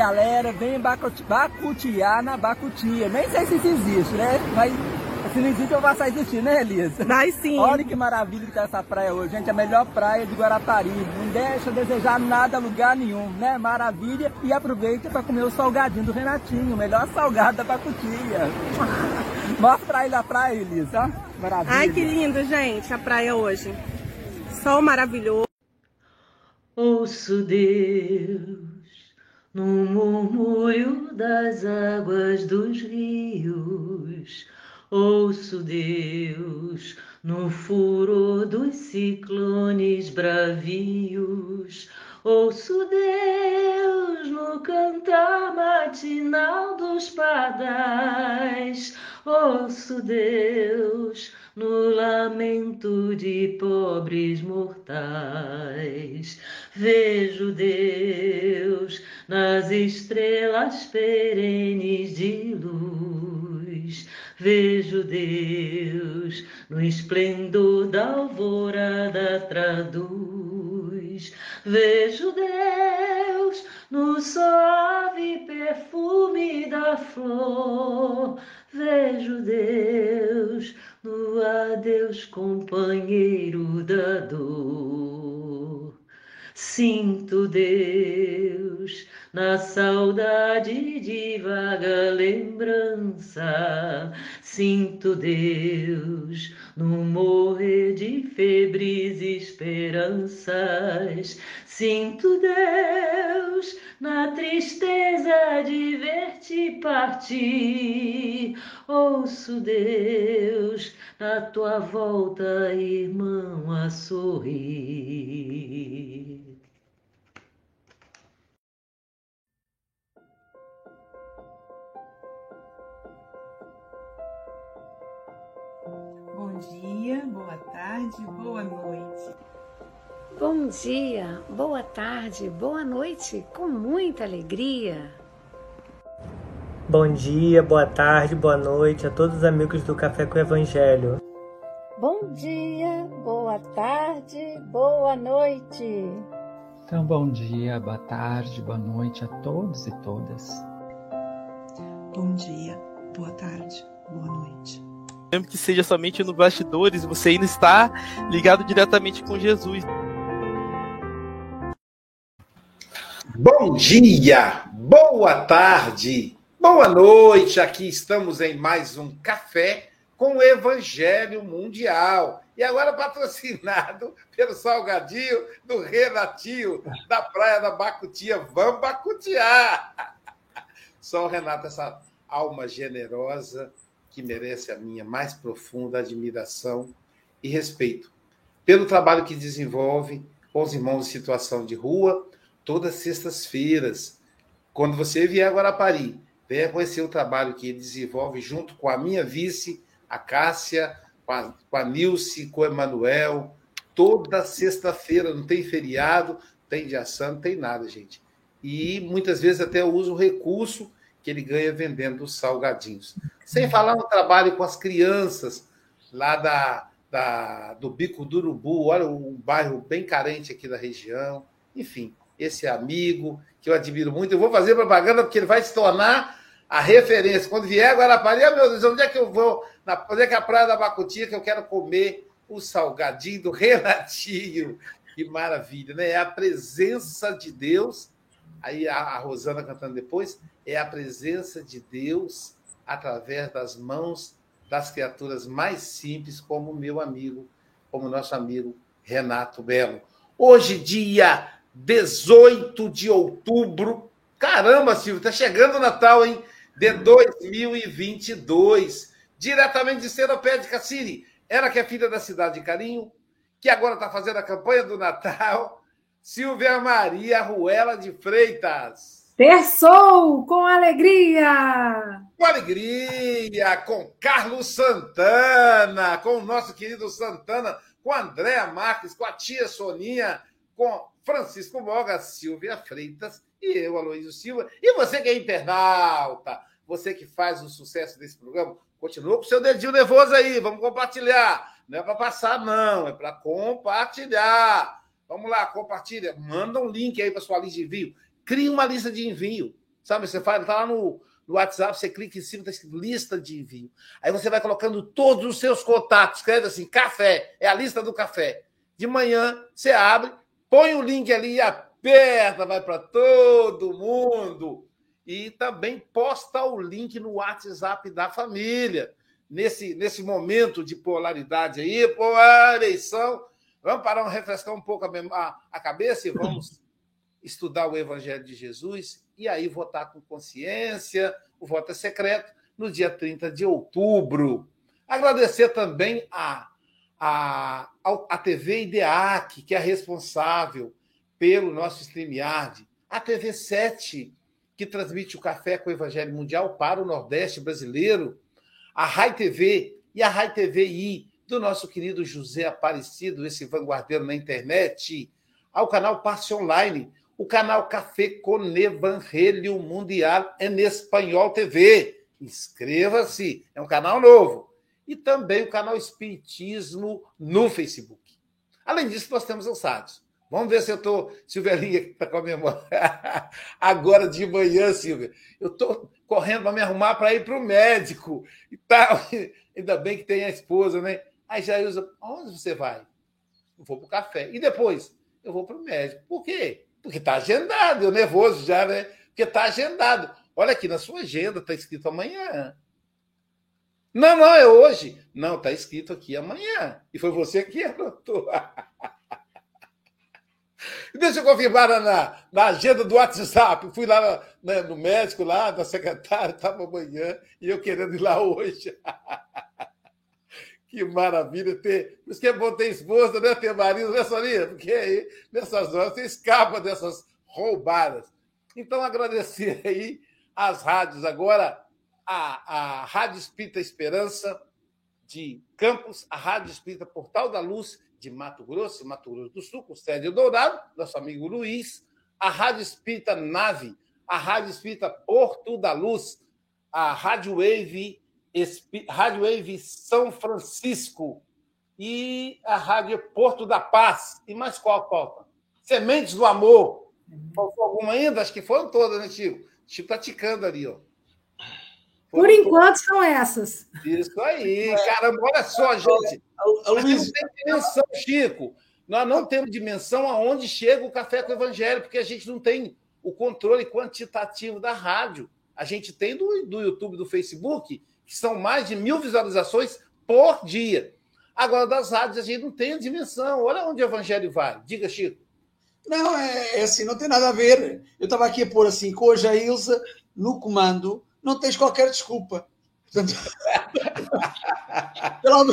galera. Vem bacutiar na Bacutia. Nem sei se isso existe, né? Mas se não existe, eu vou passar a existir, né, Elisa? Vai sim. Olha que maravilha que tá essa praia hoje, gente. A melhor praia de Guarapari. Não deixa desejar nada, lugar nenhum, né? Maravilha. E aproveita para comer o salgadinho do Renatinho, o melhor salgado da Bacutia. Mostra pra ele a praia, Elisa. Maravilha. Ai, que lindo, gente, a praia hoje. Sol maravilhoso. Ouço Deus no murmúrio das águas dos rios. Ouço Deus no furor dos ciclones bravios. Ouço Deus no cantar matinal dos pardais. Ouço Deus no lamento de pobres mortais. Vejo Deus nas estrelas perenes de luz. Vejo Deus no esplendor da alvorada traduz. Vejo Deus no suave perfume da flor. Vejo Deus no adeus companheiro da dor. Sinto Deus na saudade de vaga lembrança. Sinto Deus no morrer de febres esperanças. Sinto Deus na tristeza de ver-te partir. Ouço Deus na tua volta, irmão, a sorrir. Dia, boa tarde, boa noite. Bom dia, boa tarde, boa noite, com muita alegria. Bom dia, boa tarde, boa noite a todos os amigos do Café com o Evangelho. Bom dia, boa tarde, boa noite. Então, bom dia, boa tarde, boa noite a todos e todas. Bom dia, boa tarde, boa noite. Mesmo que seja somente no bastidores, você ainda está ligado diretamente com Jesus. Bom dia, boa tarde, boa noite. Aqui estamos em mais um café com o Evangelho Mundial. E agora patrocinado pelo Salgadinho do Renatinho, da Praia da Bacutia. Vamos bacutear! Só o Renato, essa alma generosa que merece a minha mais profunda admiração e respeito pelo trabalho que desenvolve com os irmãos em situação de rua todas sextas-feiras. Quando você vier a Guarapari, venha conhecer o trabalho que ele desenvolve junto com a minha vice, a Cássia, com a, com a Nilce, com o Emanuel. Toda sexta-feira, não tem feriado, tem dia santo, não tem nada, gente. E muitas vezes até eu uso o recurso que ele ganha vendendo os salgadinhos. Sem falar no trabalho com as crianças lá da, da, do Bico do Urubu, olha, um bairro bem carente aqui da região. Enfim, esse amigo que eu admiro muito. Eu vou fazer propaganda porque ele vai se tornar a referência. Quando vier Guarapari, ah, meu Deus, onde é que eu vou? Na, onde é que é a Praia da Bacutia que eu quero comer o salgadinho do Renatinho? Que maravilha, né? É a presença de Deus. Aí a, Rosana cantando depois. É a presença de Deus através das mãos das criaturas mais simples, como meu amigo, como nosso amigo Renato Belo. Hoje, dia 18 de outubro. Caramba, Silvio, tá chegando o Natal, hein? De 2022. Diretamente de Seropé de Cassiri. Ela que é filha da cidade de Carinho, que agora está fazendo a campanha do Natal. Silvia Maria Ruela de Freitas. Terçou com alegria! Com alegria, com Carlos Santana, com o nosso querido Santana, com a Andréa Marques, com a tia Soninha, com Francisco Moga, Silvia Freitas e eu, Aloysio Silva. E você que é internauta, você que faz o sucesso desse programa, continua com o seu dedinho nervoso aí, vamos compartilhar. Não é para passar, não, é para compartilhar. Vamos lá, compartilha. Manda um link aí para sua lista de envio. crie uma lista de envio. Sabe, você faz, tá lá no, no WhatsApp, você clica em cima, está escrito lista de envio. Aí você vai colocando todos os seus contatos, escreve assim, café, é a lista do café. De manhã, você abre, põe o link ali e aperta, vai para todo mundo. E também posta o link no WhatsApp da família. Nesse, nesse momento de polaridade aí, pô, a eleição, vamos parar, refrescar um pouco a, a cabeça e vamos estudar o Evangelho de Jesus e aí votar com consciência. O voto é secreto no dia 30 de outubro. Agradecer também a, a, a TV IDEAC, que é responsável pelo nosso StreamYard, a TV 7, que transmite o Café com o Evangelho Mundial para o Nordeste brasileiro, a Rai TV e a Rai TVI, do nosso querido José Aparecido, esse vanguardeiro na internet, ao canal Passe Online, o canal Café com Evangelho Mundial em Espanhol TV. Inscreva-se, é um canal novo. E também o canal Espiritismo no Facebook. Além disso, nós temos os rádios. Vamos ver se eu estou. Silvelinha está com a memória. Agora de manhã, Silvia. Eu estou correndo para me arrumar para ir para o médico. E tal. Ainda bem que tem a esposa, né? Aí já usa. Onde você vai? Eu vou para o café. E depois? Eu vou para o médico. Por quê? Porque está agendado, eu nervoso já, né? Porque está agendado. Olha aqui, na sua agenda está escrito amanhã. Não, não, é hoje. Não, está escrito aqui amanhã. E foi você que anotou. Deixa eu confirmar na, na agenda do WhatsApp. Fui lá né, no médico, lá, da secretária, estava amanhã, e eu querendo ir lá hoje. Que maravilha ter. Por isso que é bom ter esposa, né? Ter marido, né, Sonia? Porque aí, nessas horas, você escapa dessas roubadas. Então, agradecer aí às rádios agora, a, a Rádio Espírita Esperança de Campos, a Rádio Espírita Portal da Luz de Mato Grosso, Mato Grosso do Sul, com sede Dourado, nosso amigo Luiz, a Rádio Espírita Nave, a Rádio Espírita Porto da Luz, a Rádio Wave Rádio Wave São Francisco e a Rádio Porto da Paz. E mais qual falta? Sementes do Amor. Faltou alguma ainda? Acho que foram todas, né, Chico? Chico tá ticando ali, ó. Foram Por enquanto todas. são essas. Isso aí, caramba, olha só, gente. Nós não temos dimensão, Chico. Nós não temos dimensão aonde chega o café com o evangelho, porque a gente não tem o controle quantitativo da rádio. A gente tem do, do YouTube, do Facebook, que são mais de mil visualizações por dia. Agora, das rádios, a gente não tem a dimensão. Olha onde o evangelho vai. Diga, Chico. Não, é, é assim, não tem nada a ver. Eu estava aqui a pôr assim, com hoje a Ilza no comando, não tens qualquer desculpa. Portanto... pelo,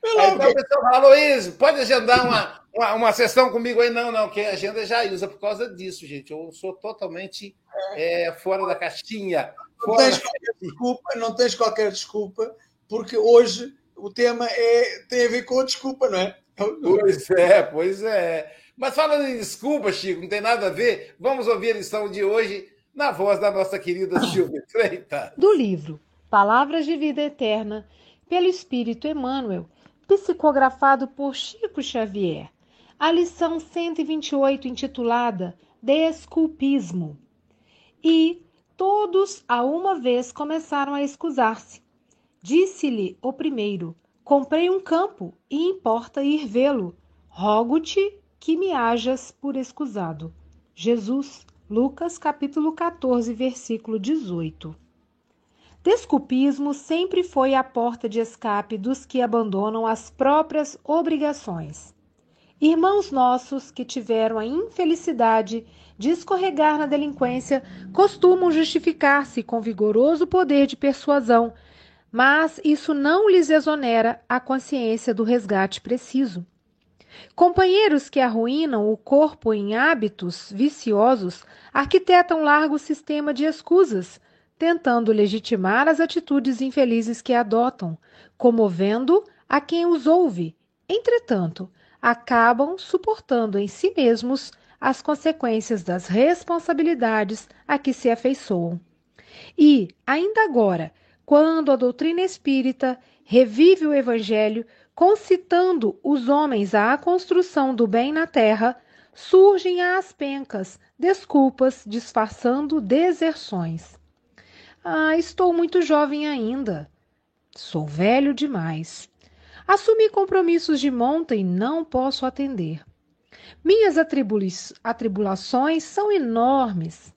pelo aí, então, pessoal, Aloysio, pode agendar uma, uma, uma, sessão comigo aí? Não, não, quem agenda já usa por causa disso, gente. Eu sou totalmente é, fora da caixinha. Não tens qualquer desculpa, não tens qualquer desculpa, porque hoje o tema é, tem a ver com a desculpa, não é? Pois é, pois é. Mas falando em desculpa, Chico, não tem nada a ver. Vamos ouvir a lição de hoje na voz da nossa querida Silvia Freitas. Do livro Palavras de Vida Eterna, pelo Espírito Emmanuel, psicografado por Chico Xavier. A lição 128, intitulada Desculpismo. E Todos a uma vez começaram a escusar-se. Disse-lhe o primeiro: Comprei um campo e importa ir vê-lo. Rogo-te que me hajas por escusado. Jesus, Lucas capítulo 14, versículo 18. Desculpismo sempre foi a porta de escape dos que abandonam as próprias obrigações. Irmãos nossos que tiveram a infelicidade de escorregar na delinquência costumam justificar-se com vigoroso poder de persuasão, mas isso não lhes exonera a consciência do resgate preciso. Companheiros que arruinam o corpo em hábitos viciosos arquitetam largo sistema de escusas, tentando legitimar as atitudes infelizes que adotam, comovendo a quem os ouve. Entretanto, acabam suportando em si mesmos as consequências das responsabilidades a que se afeiçoam. E, ainda agora, quando a doutrina espírita revive o Evangelho, concitando os homens à construção do bem na terra, surgem às pencas, desculpas disfarçando deserções. Ah, estou muito jovem ainda. Sou velho demais. Assumi compromissos de monta e não posso atender. Minhas atribulações são enormes.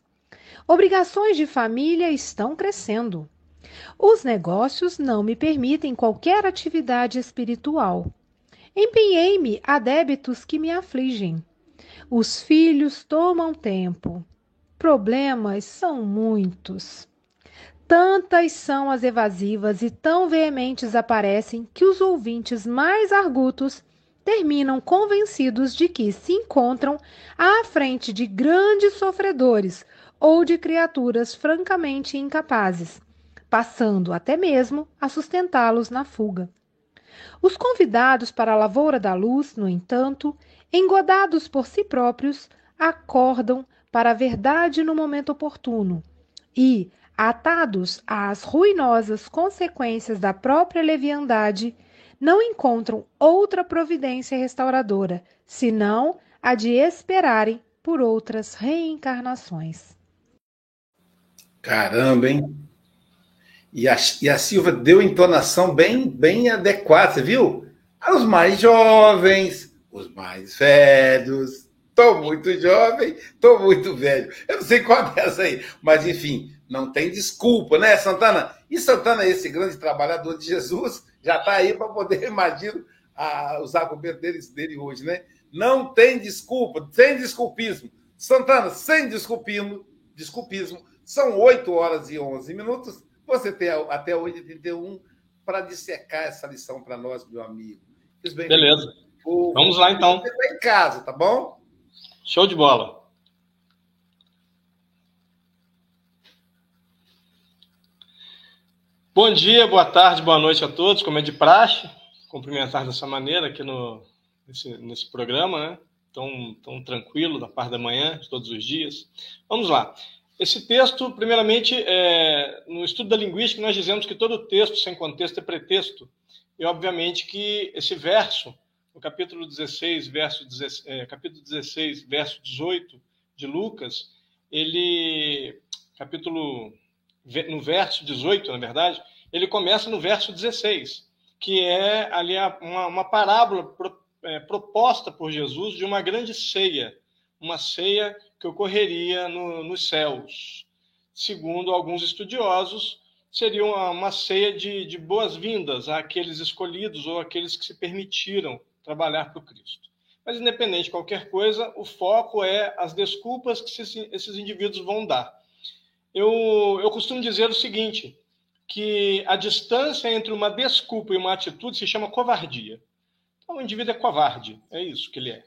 Obrigações de família estão crescendo. Os negócios não me permitem qualquer atividade espiritual. Empenhei-me a débitos que me afligem. Os filhos tomam tempo. Problemas são muitos. Tantas são as evasivas e tão veementes aparecem que os ouvintes mais argutos terminam convencidos de que se encontram à frente de grandes sofredores ou de criaturas francamente incapazes, passando até mesmo a sustentá-los na fuga. Os convidados para a lavoura da luz, no entanto, engodados por si próprios, acordam para a verdade no momento oportuno e, atados às ruinosas consequências da própria leviandade, não encontram outra providência restauradora, senão a de esperarem por outras reencarnações. Caramba, hein? E a, e a Silva deu entonação bem, bem adequada, você viu? Os mais jovens, os mais velhos. Estou muito jovem, estou muito velho. Eu não sei qual dessa aí, mas enfim, não tem desculpa, né, Santana? E Santana, esse grande trabalhador de Jesus, já está aí para poder, imagino, a, os argumentos dele, dele hoje, né? Não tem desculpa, sem desculpismo. Santana, sem desculpismo, desculpismo. São 8 horas e 11 minutos. Você tem até 8h31 para dissecar essa lição para nós, meu amigo. Beleza. Vamos lá, então. Você está em casa, tá bom? Show de bola. Bom dia, boa tarde, boa noite a todos, como é de praxe, cumprimentar dessa maneira aqui no, nesse, nesse programa, né? Tão, tão tranquilo, da parte da manhã, de todos os dias. Vamos lá. Esse texto, primeiramente, é, no estudo da linguística, nós dizemos que todo texto sem contexto é pretexto. E, obviamente, que esse verso, no capítulo 16, verso, é, capítulo 16, verso 18 de Lucas, ele, capítulo no verso 18, na verdade, ele começa no verso 16, que é ali uma, uma parábola pro, é, proposta por Jesus de uma grande ceia, uma ceia que ocorreria no, nos céus. Segundo alguns estudiosos, seria uma, uma ceia de, de boas-vindas àqueles escolhidos ou àqueles que se permitiram trabalhar para o Cristo. Mas, independente de qualquer coisa, o foco é as desculpas que esses indivíduos vão dar. Eu, eu costumo dizer o seguinte, que a distância entre uma desculpa e uma atitude se chama covardia. Então, o indivíduo é covarde, é isso que ele é.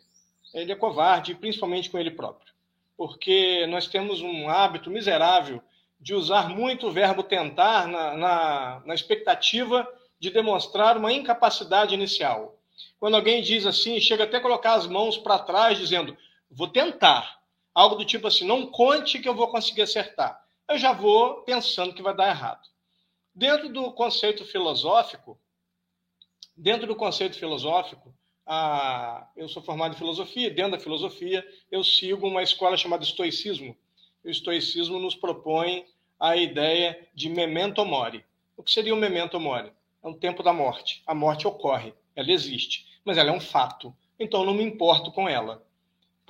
Ele é covarde, principalmente com ele próprio. Porque nós temos um hábito miserável de usar muito o verbo tentar na, na, na expectativa de demonstrar uma incapacidade inicial. Quando alguém diz assim, chega até a colocar as mãos para trás, dizendo, vou tentar. Algo do tipo assim, não conte que eu vou conseguir acertar eu já vou pensando que vai dar errado. Dentro do conceito filosófico, dentro do conceito filosófico, eu sou formado em filosofia, dentro da filosofia eu sigo uma escola chamada estoicismo. O estoicismo nos propõe a ideia de memento mori. O que seria o memento mori? É um tempo da morte. A morte ocorre, ela existe, mas ela é um fato. Então não me importo com ela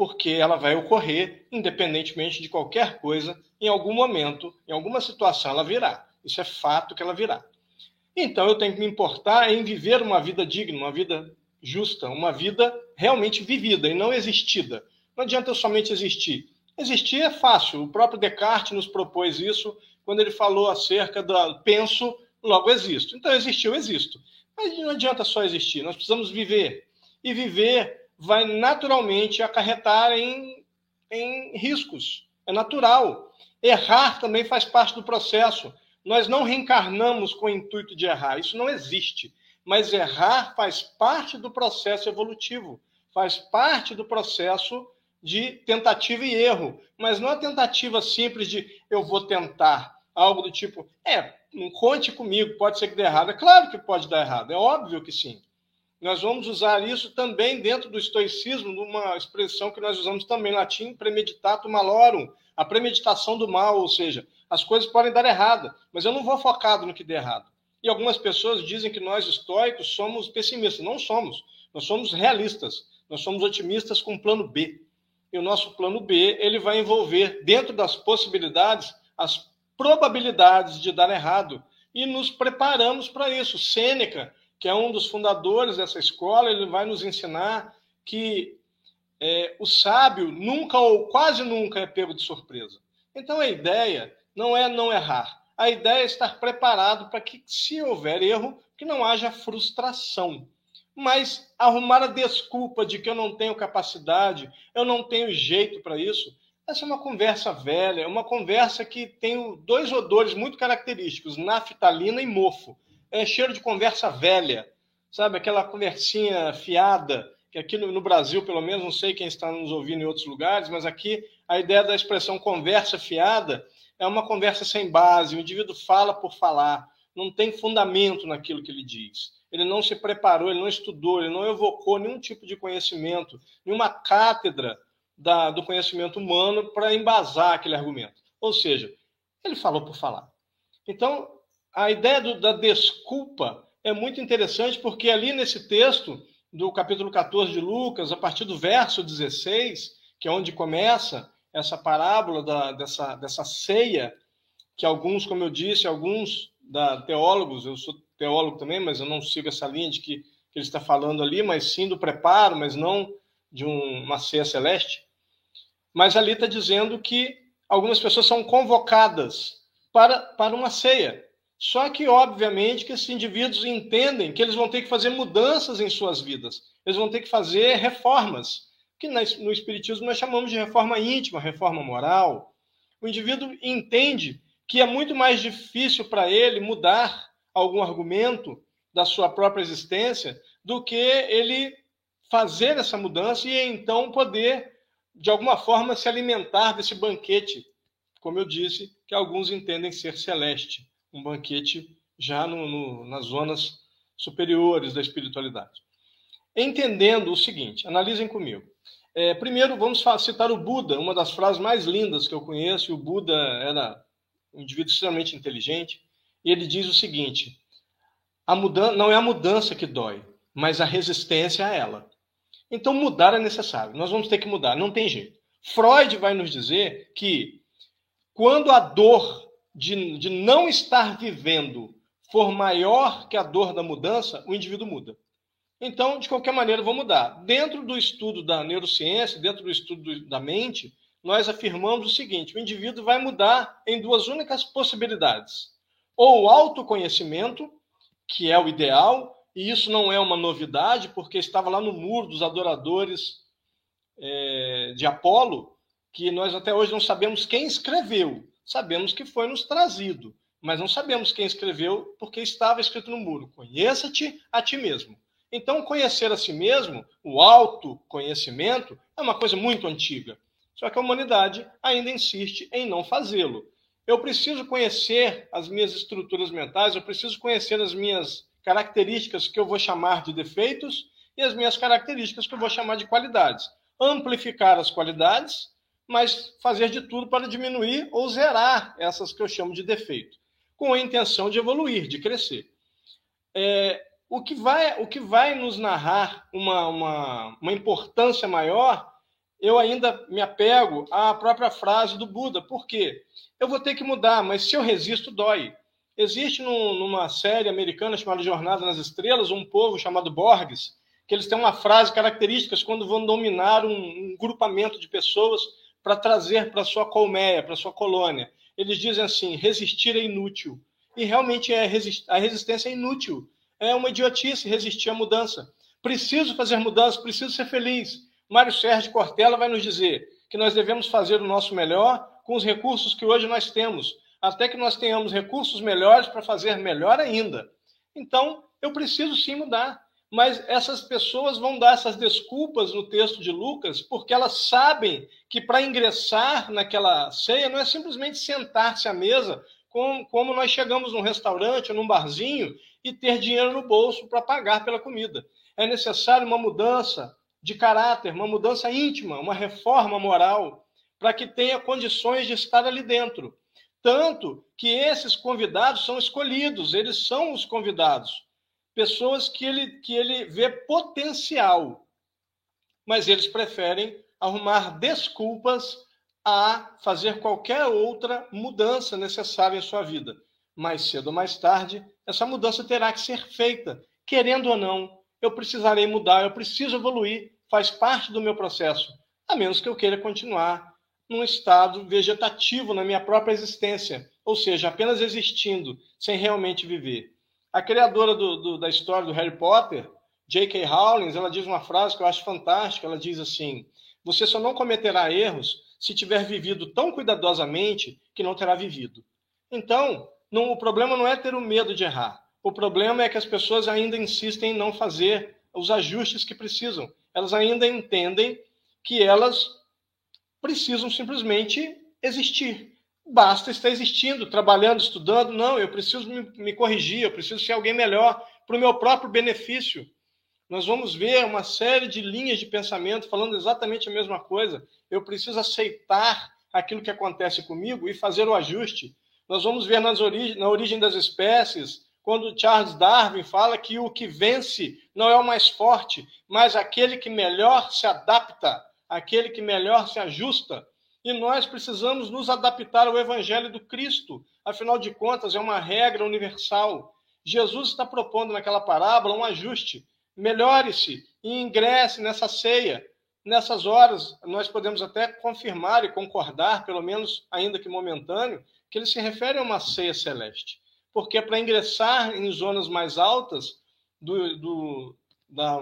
porque ela vai ocorrer independentemente de qualquer coisa, em algum momento, em alguma situação ela virá. Isso é fato que ela virá. Então eu tenho que me importar em viver uma vida digna, uma vida justa, uma vida realmente vivida e não existida. Não adianta eu somente existir. Existir é fácil. O próprio Descartes nos propôs isso quando ele falou acerca do penso, logo existo. Então, existiu, existo. Mas não adianta só existir, nós precisamos viver. E viver vai naturalmente acarretar em, em riscos. É natural. Errar também faz parte do processo. Nós não reencarnamos com o intuito de errar, isso não existe. Mas errar faz parte do processo evolutivo, faz parte do processo de tentativa e erro, mas não a tentativa simples de eu vou tentar, algo do tipo, é, não conte comigo, pode ser que dê errado. É claro que pode dar errado, é óbvio que sim. Nós vamos usar isso também dentro do estoicismo, numa expressão que nós usamos também em latim, premeditato malorum, a premeditação do mal, ou seja, as coisas podem dar errado, mas eu não vou focado no que der errado. E algumas pessoas dizem que nós estoicos somos pessimistas. Não somos. Nós somos realistas. Nós somos otimistas com plano B. E o nosso plano B, ele vai envolver dentro das possibilidades as probabilidades de dar errado e nos preparamos para isso. Sêneca, que é um dos fundadores dessa escola, ele vai nos ensinar que é, o sábio nunca ou quase nunca é pego de surpresa. Então a ideia não é não errar, a ideia é estar preparado para que, se houver erro, que não haja frustração. Mas arrumar a desculpa de que eu não tenho capacidade, eu não tenho jeito para isso, essa é uma conversa velha, é uma conversa que tem dois odores muito característicos, naftalina e mofo. É cheiro de conversa velha, sabe? Aquela conversinha fiada, que aqui no, no, Brasil, pelo menos, não sei quem está nos ouvindo em outros lugares, mas aqui a ideia da expressão conversa fiada é uma conversa sem base, o indivíduo fala por falar, não tem fundamento naquilo que ele diz. Ele não se preparou, ele não estudou, ele não evocou nenhum tipo de conhecimento, nenhuma cátedra da, do conhecimento humano para embasar aquele argumento. Ou seja, ele falou por falar. Então, a ideia do, da desculpa é muito interessante, porque ali nesse texto do capítulo 14 de Lucas, a partir do verso 16, que é onde começa essa parábola da, dessa, dessa ceia, que alguns, como eu disse, alguns da, teólogos, eu sou teólogo também, mas eu não sigo essa linha de que, que ele está falando ali, mas sim do preparo, mas não de um, uma ceia celeste. Mas ali está dizendo que algumas pessoas são convocadas para, para uma ceia. Só que, obviamente, que esses indivíduos entendem que eles vão ter que fazer mudanças em suas vidas, eles vão ter que fazer reformas que no Espiritismo nós chamamos de reforma íntima, reforma moral. O indivíduo entende que é muito mais difícil para ele mudar algum argumento da sua própria existência do que ele fazer essa mudança e então poder, de alguma forma, se alimentar desse banquete, como eu disse, que alguns entendem ser celeste, um banquete já no, no, nas zonas superiores da espiritualidade. Entendendo o seguinte, analisem comigo. É, primeiro, vamos citar o Buda, uma das frases mais lindas que eu conheço. O Buda era um indivíduo extremamente inteligente. E ele diz o seguinte: a mudança, não é a mudança que dói, mas a resistência a ela. Então, mudar é necessário. Nós vamos ter que mudar, não tem jeito. Freud vai nos dizer que quando a dor de, de não estar vivendo for maior que a dor da mudança, o indivíduo muda. Então, de qualquer maneira, vou mudar. Dentro do estudo da neurociência, dentro do estudo da mente, nós afirmamos o seguinte: o indivíduo vai mudar em duas únicas possibilidades. Ou o autoconhecimento, que é o ideal, e isso não é uma novidade, porque estava lá no muro dos adoradores é, de Apolo, que nós até hoje não sabemos quem escreveu, sabemos que foi nos trazido, mas não sabemos quem escreveu porque estava escrito no muro: Conheça-te a ti mesmo. Então, conhecer a si mesmo, o autoconhecimento, é uma coisa muito antiga. Só que a humanidade ainda insiste em não fazê-lo. Eu preciso conhecer as minhas estruturas mentais, eu preciso conhecer as minhas características que eu vou chamar de defeitos e as minhas características que eu vou chamar de qualidades. Amplificar as qualidades, mas fazer de tudo para diminuir ou zerar essas que eu chamo de defeito, com a intenção de evoluir, de crescer. É, o que vai, o que vai nos narrar uma, uma, uma importância maior, eu ainda me apego à própria frase do Buda. Por quê? Eu vou ter que mudar, mas se eu resisto, dói. Existe num, numa série americana chamada Jornada nas Estrelas um povo chamado Borges, que eles têm uma frase característica quando vão dominar um, um grupamento de pessoas para trazer para sua colmeia, para sua colônia. Eles dizem assim: resistir é inútil. E realmente é a resistência é inútil é uma idiotice resistir à mudança. Preciso fazer mudança, preciso ser feliz. Mário Sérgio Cortella vai nos dizer que nós devemos fazer o nosso melhor com os recursos que hoje nós temos, até que nós tenhamos recursos melhores para fazer melhor ainda. Então, eu preciso sim mudar. Mas essas pessoas vão dar essas desculpas no texto de Lucas, porque elas sabem que para ingressar naquela ceia não é simplesmente sentar-se à mesa, como, como nós chegamos num restaurante ou num barzinho e ter dinheiro no bolso para pagar pela comida. É necessário uma mudança de caráter, uma mudança íntima, uma reforma moral, para que tenha condições de estar ali dentro. Tanto que esses convidados são escolhidos, eles são os convidados. Pessoas que ele, que ele vê potencial, mas eles preferem arrumar desculpas a fazer qualquer outra mudança necessária em sua vida. Mais cedo ou mais tarde, essa mudança terá que ser feita, querendo ou não. Eu precisarei mudar, eu preciso evoluir, faz parte do meu processo, a menos que eu queira continuar num estado vegetativo na minha própria existência, ou seja, apenas existindo, sem realmente viver. A criadora do, do, da história do Harry Potter, J.K. Rowling, ela diz uma frase que eu acho fantástica. Ela diz assim: Você só não cometerá erros se tiver vivido tão cuidadosamente que não terá vivido. Então, não, o problema não é ter o medo de errar. O problema é que as pessoas ainda insistem em não fazer os ajustes que precisam. Elas ainda entendem que elas precisam simplesmente existir. Basta estar existindo, trabalhando, estudando. Não, eu preciso me, me corrigir, eu preciso ser alguém melhor para o meu próprio benefício. Nós vamos ver uma série de linhas de pensamento falando exatamente a mesma coisa. Eu preciso aceitar aquilo que acontece comigo e fazer o ajuste. Nós vamos ver nas origi na origem das espécies, quando Charles Darwin fala que o que vence não é o mais forte, mas aquele que melhor se adapta aquele que melhor se ajusta. E nós precisamos nos adaptar ao Evangelho do Cristo. Afinal de contas, é uma regra universal. Jesus está propondo naquela parábola um ajuste. Melhore-se e ingresse nessa ceia. Nessas horas, nós podemos até confirmar e concordar, pelo menos ainda que momentâneo, que ele se refere a uma ceia celeste. Porque para ingressar em zonas mais altas do, do, da,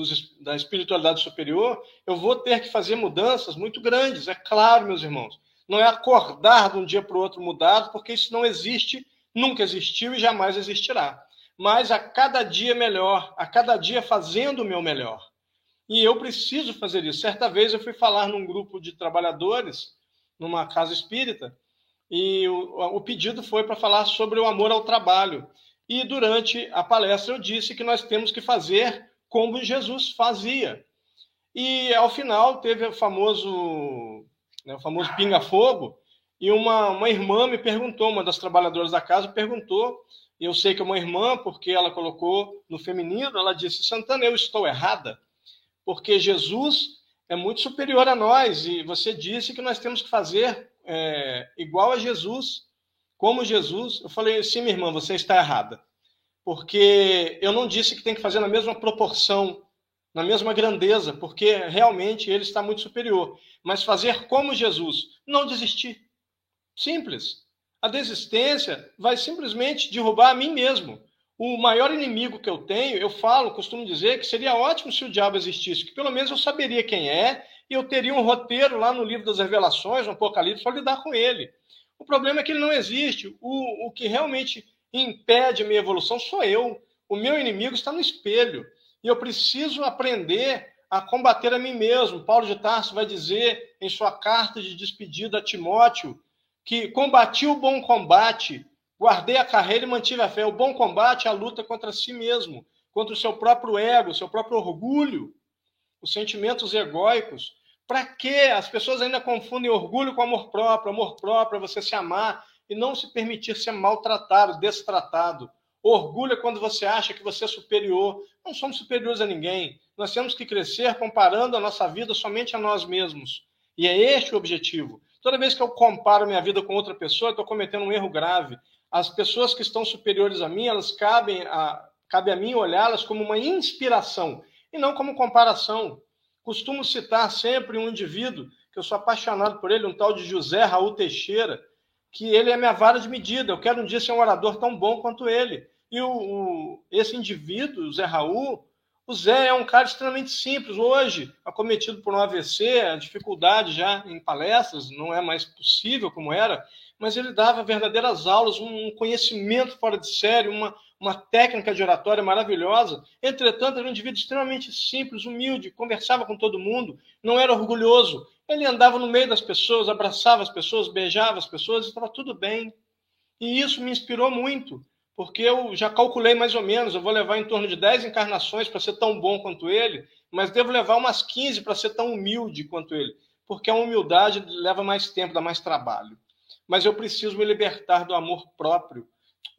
dos, da espiritualidade superior, eu vou ter que fazer mudanças muito grandes, é claro, meus irmãos. Não é acordar de um dia para o outro mudado, porque isso não existe, nunca existiu e jamais existirá. Mas a cada dia melhor, a cada dia fazendo o meu melhor. E eu preciso fazer isso. Certa vez eu fui falar num grupo de trabalhadores, numa casa espírita, e o, o pedido foi para falar sobre o amor ao trabalho. E durante a palestra eu disse que nós temos que fazer como Jesus fazia. E ao final teve o famoso, né, o famoso pinga-fogo, e uma, uma irmã me perguntou, uma das trabalhadoras da casa perguntou, e eu sei que é uma irmã, porque ela colocou no feminino, ela disse, Santana, eu estou errada, porque Jesus é muito superior a nós, e você disse que nós temos que fazer é, igual a Jesus, como Jesus. Eu falei, sim, minha irmã, você está errada porque eu não disse que tem que fazer na mesma proporção, na mesma grandeza, porque realmente ele está muito superior. Mas fazer como Jesus, não desistir. Simples. A desistência vai simplesmente derrubar a mim mesmo. O maior inimigo que eu tenho, eu falo, costumo dizer que seria ótimo se o diabo existisse, que pelo menos eu saberia quem é e eu teria um roteiro lá no livro das Revelações, no Apocalipse, para lidar com ele. O problema é que ele não existe. O, o que realmente impede a minha evolução sou eu. O meu inimigo está no espelho. E eu preciso aprender a combater a mim mesmo. Paulo de Tarso vai dizer em sua carta de despedida a Timóteo que combati o bom combate, guardei a carreira e mantive a fé. O bom combate é a luta contra si mesmo, contra o seu próprio ego, seu próprio orgulho, os sentimentos egóicos. Para quê? As pessoas ainda confundem orgulho com amor próprio. Amor próprio é você se amar e não se permitir ser maltratado, destratado. Orgulho é quando você acha que você é superior. Não somos superiores a ninguém. Nós temos que crescer comparando a nossa vida somente a nós mesmos. E é este o objetivo. Toda vez que eu comparo minha vida com outra pessoa, estou cometendo um erro grave. As pessoas que estão superiores a mim, elas cabem a, cabe a mim olhá-las como uma inspiração e não como comparação. Costumo citar sempre um indivíduo que eu sou apaixonado por ele, um tal de José Raul Teixeira, que ele é minha vara de medida. Eu quero um dia ser um orador tão bom quanto ele. E o, o, esse indivíduo, o Zé Raul, o Zé é um cara extremamente simples. Hoje, acometido por um AVC, a dificuldade já em palestras, não é mais possível como era, mas ele dava verdadeiras aulas, um conhecimento fora de série, uma, uma técnica de oratória maravilhosa. Entretanto, era um indivíduo extremamente simples, humilde, conversava com todo mundo, não era orgulhoso. Ele andava no meio das pessoas, abraçava as pessoas, beijava as pessoas, estava tudo bem. E isso me inspirou muito, porque eu já calculei mais ou menos, eu vou levar em torno de 10 encarnações para ser tão bom quanto ele, mas devo levar umas 15 para ser tão humilde quanto ele, porque a humildade leva mais tempo, dá mais trabalho. Mas eu preciso me libertar do amor próprio,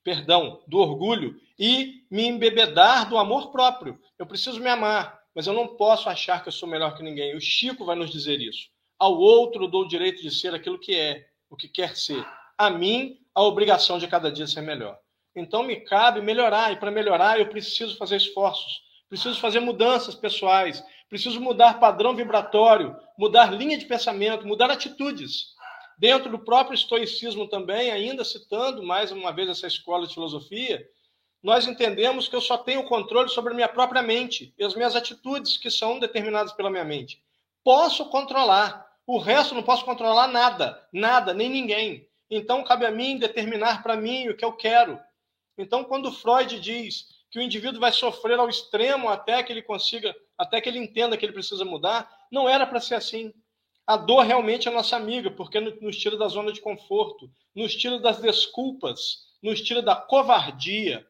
perdão, do orgulho e me embebedar do amor próprio. Eu preciso me amar, mas eu não posso achar que eu sou melhor que ninguém. O Chico vai nos dizer isso. Ao outro dou o direito de ser aquilo que é, o que quer ser. A mim, a obrigação de cada dia ser melhor. Então me cabe melhorar, e para melhorar eu preciso fazer esforços, preciso fazer mudanças pessoais, preciso mudar padrão vibratório, mudar linha de pensamento, mudar atitudes. Dentro do próprio estoicismo também, ainda citando mais uma vez essa escola de filosofia, nós entendemos que eu só tenho controle sobre a minha própria mente e as minhas atitudes, que são determinadas pela minha mente. Posso controlar, o resto não posso controlar nada, nada, nem ninguém. Então cabe a mim determinar para mim o que eu quero, então, quando Freud diz que o indivíduo vai sofrer ao extremo até que ele consiga, até que ele entenda que ele precisa mudar, não era para ser assim. A dor realmente é nossa amiga, porque nos tira da zona de conforto, nos tira das desculpas, nos tira da covardia.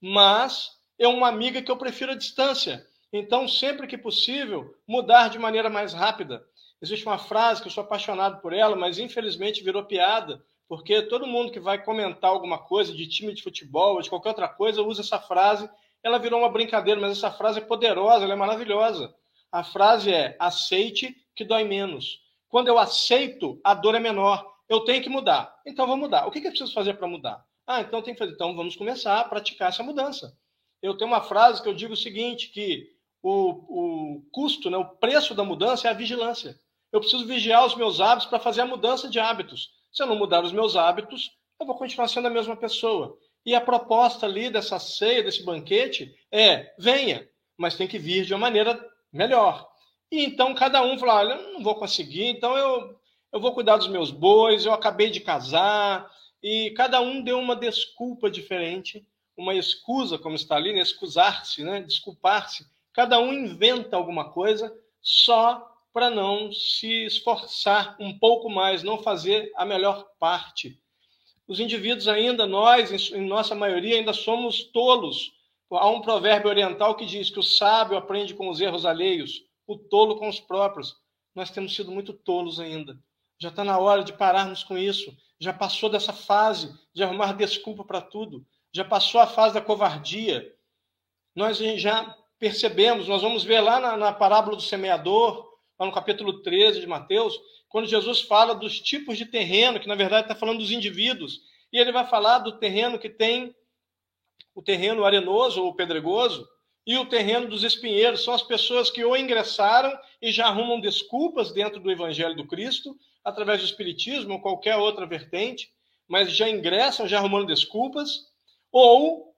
Mas é uma amiga que eu prefiro a distância. Então, sempre que possível, mudar de maneira mais rápida. Existe uma frase que eu sou apaixonado por ela, mas infelizmente virou piada, porque todo mundo que vai comentar alguma coisa de time de futebol ou de qualquer outra coisa usa essa frase. Ela virou uma brincadeira, mas essa frase é poderosa, ela é maravilhosa. A frase é: aceite que dói menos. Quando eu aceito, a dor é menor. Eu tenho que mudar. Então vou mudar. O que, que eu preciso fazer para mudar? Ah, então tem que fazer. Então vamos começar a praticar essa mudança. Eu tenho uma frase que eu digo o seguinte: que o, o custo, né, o preço da mudança é a vigilância. Eu preciso vigiar os meus hábitos para fazer a mudança de hábitos. Se eu não mudar os meus hábitos, eu vou continuar sendo a mesma pessoa. E a proposta ali dessa ceia, desse banquete, é: venha, mas tem que vir de uma maneira melhor. E então cada um fala: olha, eu não vou conseguir, então eu, eu vou cuidar dos meus bois, eu acabei de casar. E cada um deu uma desculpa diferente, uma excusa, como está ali, né? excusar-se, né? desculpar-se. Cada um inventa alguma coisa só para não se esforçar um pouco mais, não fazer a melhor parte. Os indivíduos ainda, nós, em nossa maioria, ainda somos tolos. Há um provérbio oriental que diz que o sábio aprende com os erros alheios, o tolo com os próprios. Nós temos sido muito tolos ainda. Já está na hora de pararmos com isso. Já passou dessa fase de arrumar desculpa para tudo. Já passou a fase da covardia. Nós já percebemos, nós vamos ver lá na, na parábola do semeador, lá no capítulo 13 de Mateus, quando Jesus fala dos tipos de terreno, que na verdade está falando dos indivíduos. E ele vai falar do terreno que tem o terreno arenoso ou pedregoso e o terreno dos espinheiros. São as pessoas que ou ingressaram e já arrumam desculpas dentro do evangelho do Cristo, através do espiritismo ou qualquer outra vertente, mas já ingressam já arrumando desculpas, ou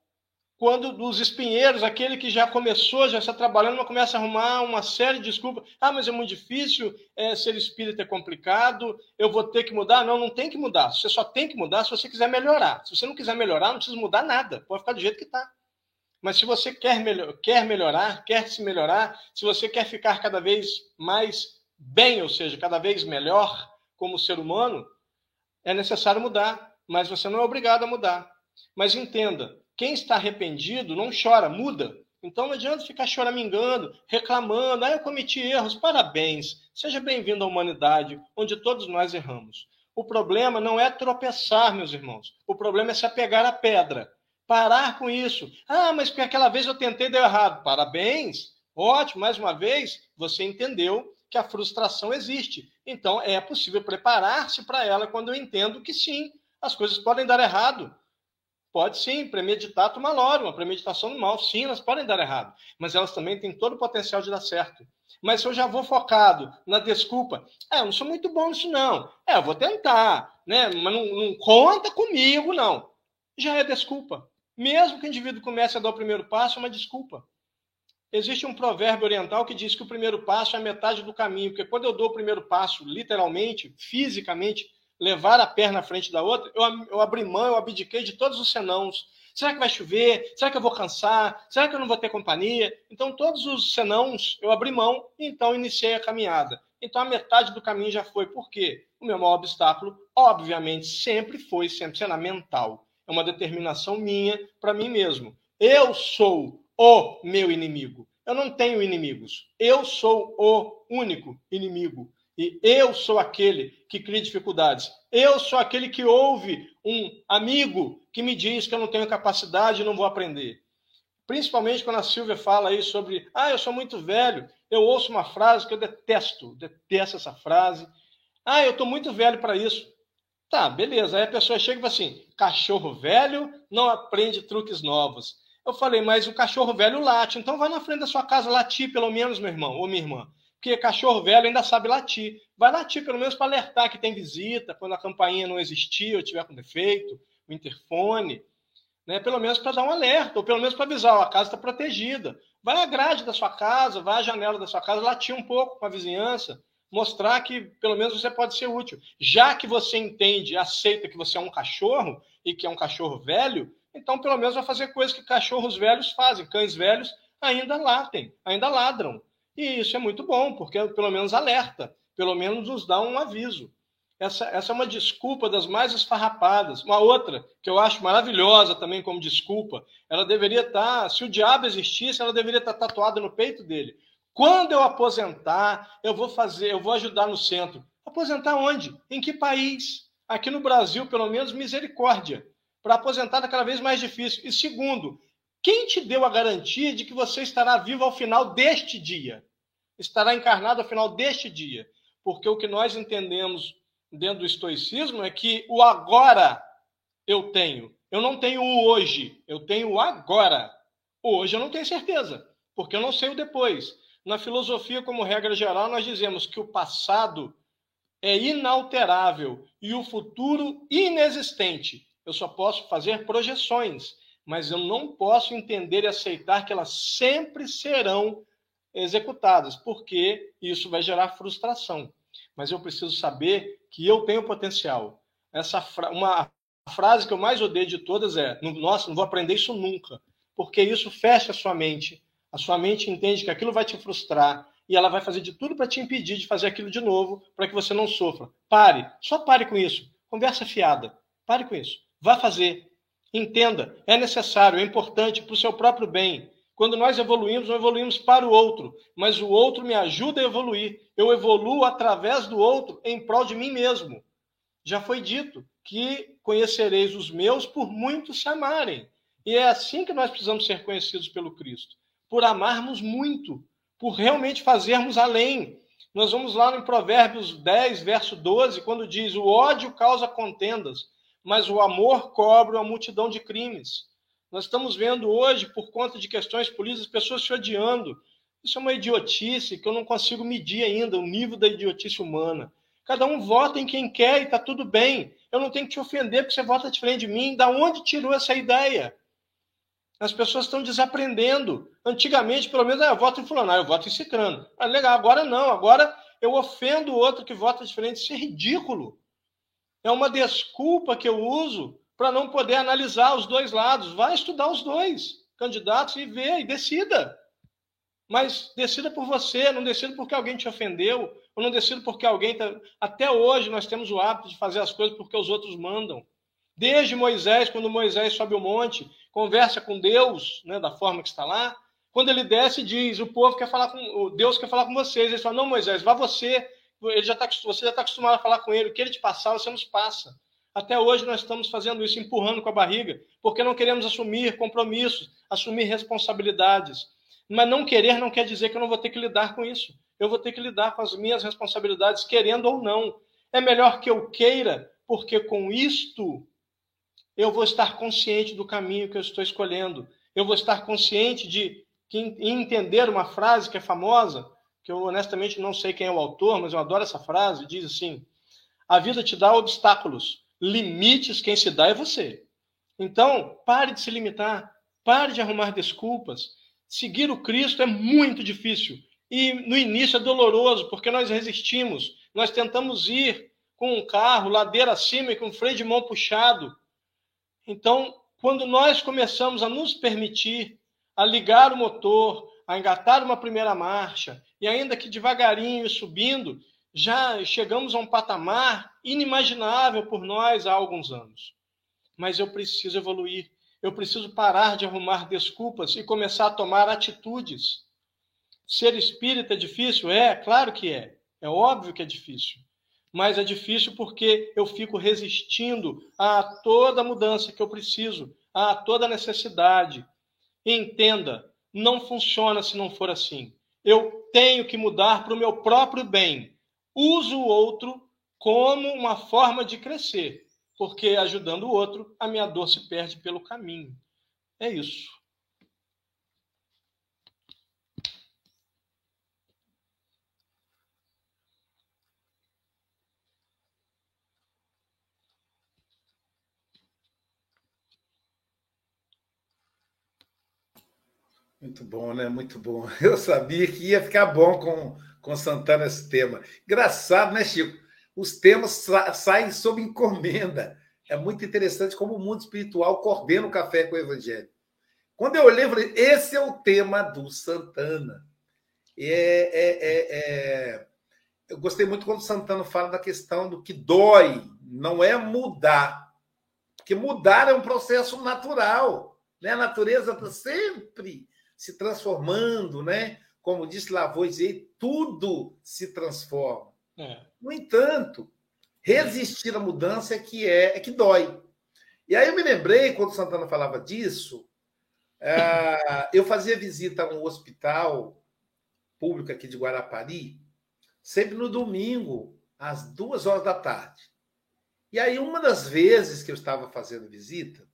quando dos espinheiros, aquele que já começou, já está trabalhando, mas começa a arrumar uma série de desculpas. Ah, mas é muito difícil, é, ser espírita é complicado, eu vou ter que mudar. Não, não tem que mudar. Você só tem que mudar se você quiser melhorar. Se você não quiser melhorar, não precisa mudar nada. Pode ficar do jeito que está. Mas se você quer, melhor, quer melhorar, quer se melhorar, se você quer ficar cada vez mais bem, ou seja, cada vez melhor como ser humano, é necessário mudar. Mas você não é obrigado a mudar. Mas entenda, quem está arrependido não chora, muda. Então não adianta ficar choramingando, reclamando. Ah, eu cometi erros. Parabéns. Seja bem-vindo à humanidade, onde todos nós erramos. O problema não é tropeçar, meus irmãos. O problema é se apegar à pedra. Parar com isso. Ah, mas porque aquela vez eu tentei deu errado. Parabéns. Ótimo, mais uma vez, você entendeu que a frustração existe. Então é possível preparar-se para ela quando eu entendo que sim, as coisas podem dar errado. Pode sim, premeditato maloro, uma premeditação do mal. Sim, elas podem dar errado, mas elas também têm todo o potencial de dar certo. Mas se eu já vou focado na desculpa, é, eu não sou muito bom nisso, não. É, eu vou tentar, né? Mas não, não conta comigo, não. Já é desculpa. Mesmo que o indivíduo comece a dar o primeiro passo, é uma desculpa. Existe um provérbio oriental que diz que o primeiro passo é a metade do caminho, porque quando eu dou o primeiro passo, literalmente, fisicamente, levar a perna à frente da outra, eu, eu abri mão, eu abdiquei de todos os senãos. Será que vai chover? Será que eu vou cansar? Será que eu não vou ter companhia? Então, todos os senãos eu abri mão e então iniciei a caminhada. Então, a metade do caminho já foi. Por quê? O meu maior obstáculo, obviamente, sempre foi, sempre será mental. é uma determinação minha para mim mesmo. Eu sou o meu inimigo. Eu não tenho inimigos. Eu sou o único inimigo. E eu sou aquele que cria dificuldades. Eu sou aquele que ouve um amigo que me diz que eu não tenho capacidade e não vou aprender. Principalmente quando a Silvia fala aí sobre, ah, eu sou muito velho. Eu ouço uma frase que eu detesto, detesto essa frase. Ah, eu estou muito velho para isso. Tá, beleza. Aí a pessoa chega e fala assim: cachorro velho não aprende truques novos. Eu falei, mas o cachorro velho late, então vai na frente da sua casa latir, pelo menos, meu irmão ou minha irmã. Porque cachorro velho ainda sabe latir. Vai latir, pelo menos, para alertar que tem visita, quando a campainha não existir ou tiver com defeito, o interfone. Né? Pelo menos para dar um alerta, ou pelo menos para avisar, ó, a casa está protegida. Vai à grade da sua casa, vai à janela da sua casa, latir um pouco com a vizinhança, mostrar que pelo menos você pode ser útil. Já que você entende, aceita que você é um cachorro e que é um cachorro velho, então pelo menos vai fazer coisas que cachorros velhos fazem. Cães velhos ainda latem, ainda ladram. E isso é muito bom, porque pelo menos alerta, pelo menos nos dá um aviso. Essa, essa é uma desculpa das mais esfarrapadas. Uma outra, que eu acho maravilhosa também como desculpa, ela deveria estar, tá, se o diabo existisse, ela deveria estar tá tatuada no peito dele. Quando eu aposentar, eu vou fazer, eu vou ajudar no centro. Aposentar onde? Em que país? Aqui no Brasil, pelo menos, misericórdia. Para aposentar é cada vez mais difícil. E segundo, quem te deu a garantia de que você estará vivo ao final deste dia? Estará encarnado ao final deste dia? Porque o que nós entendemos dentro do estoicismo é que o agora eu tenho. Eu não tenho o hoje, eu tenho o agora. Hoje eu não tenho certeza, porque eu não sei o depois. Na filosofia, como regra geral, nós dizemos que o passado é inalterável e o futuro inexistente. Eu só posso fazer projeções, mas eu não posso entender e aceitar que elas sempre serão executadas, porque isso vai gerar frustração. Mas eu preciso saber que eu tenho potencial. Essa fra uma frase que eu mais odeio de todas é: nossa, não vou aprender isso nunca, porque isso fecha a sua mente a sua mente entende que aquilo vai te frustrar e ela vai fazer de tudo para te impedir de fazer aquilo de novo, para que você não sofra. Pare, só pare com isso. Conversa fiada. Pare com isso. Vá fazer. Entenda, é necessário, é importante para o seu próprio bem. Quando nós evoluímos, nós evoluímos para o outro, mas o outro me ajuda a evoluir. Eu evoluo através do outro em prol de mim mesmo. Já foi dito que conhecereis os meus por muitos chamarem. E é assim que nós precisamos ser conhecidos pelo Cristo por amarmos muito, por realmente fazermos além. Nós vamos lá no Provérbios 10, verso 12, quando diz: O ódio causa contendas, mas o amor cobre uma multidão de crimes. Nós estamos vendo hoje, por conta de questões políticas, pessoas se odiando. Isso é uma idiotice que eu não consigo medir ainda, o nível da idiotice humana. Cada um vota em quem quer e está tudo bem. Eu não tenho que te ofender porque você vota diferente de mim. Da onde tirou essa ideia? As pessoas estão desaprendendo. Antigamente, pelo menos, ah, eu voto em fulano, ah, eu voto em cicrano. Ah, legal, agora não. Agora eu ofendo o outro que vota diferente. Isso é ridículo. É uma desculpa que eu uso para não poder analisar os dois lados. Vai estudar os dois candidatos e vê e decida. Mas decida por você, não decida porque alguém te ofendeu, ou não decida porque alguém. Tá... Até hoje nós temos o hábito de fazer as coisas porque os outros mandam. Desde Moisés, quando Moisés sobe o monte, conversa com Deus, né, da forma que está lá. Quando ele desce, diz: o povo quer falar com Deus quer falar com vocês. Ele fala: não, Moisés, vá você. Ele já tá, você já está acostumado a falar com ele. O que ele te passar, você nos passa. Até hoje nós estamos fazendo isso, empurrando com a barriga, porque não queremos assumir compromissos, assumir responsabilidades. Mas não querer não quer dizer que eu não vou ter que lidar com isso. Eu vou ter que lidar com as minhas responsabilidades, querendo ou não. É melhor que eu queira, porque com isto eu vou estar consciente do caminho que eu estou escolhendo. Eu vou estar consciente de entender uma frase que é famosa, que eu honestamente não sei quem é o autor, mas eu adoro essa frase, diz assim: A vida te dá obstáculos, limites quem se dá é você. Então, pare de se limitar, pare de arrumar desculpas. Seguir o Cristo é muito difícil e no início é doloroso, porque nós resistimos, nós tentamos ir com um carro ladeira acima e com freio de mão puxado, então, quando nós começamos a nos permitir a ligar o motor, a engatar uma primeira marcha, e ainda que devagarinho e subindo, já chegamos a um patamar inimaginável por nós há alguns anos. mas eu preciso evoluir. Eu preciso parar de arrumar desculpas e começar a tomar atitudes. Ser espírita é difícil? É, claro que é. É óbvio que é difícil. Mas é difícil porque eu fico resistindo a toda mudança que eu preciso, a toda necessidade. entenda, não funciona se não for assim. Eu tenho que mudar para o meu próprio bem. Uso o outro como uma forma de crescer porque ajudando o outro, a minha dor se perde pelo caminho. É isso. Muito bom, né? Muito bom. Eu sabia que ia ficar bom com, com Santana esse tema. Engraçado, né, Chico? os temas sa saem sob encomenda. É muito interessante como o mundo espiritual coordena o café com o evangelho. Quando eu olhei, falei: esse é o tema do Santana. É, é, é, é... Eu gostei muito quando o Santana fala da questão do que dói, não é mudar. Porque mudar é um processo natural. Né? A natureza está sempre se transformando, né? Como disse Lavoisier, tudo se transforma. É. No entanto, resistir à mudança é que é, é que dói. E aí eu me lembrei, quando Santana falava disso, é, eu fazia visita a um hospital público aqui de Guarapari, sempre no domingo, às duas horas da tarde. E aí, uma das vezes que eu estava fazendo visita,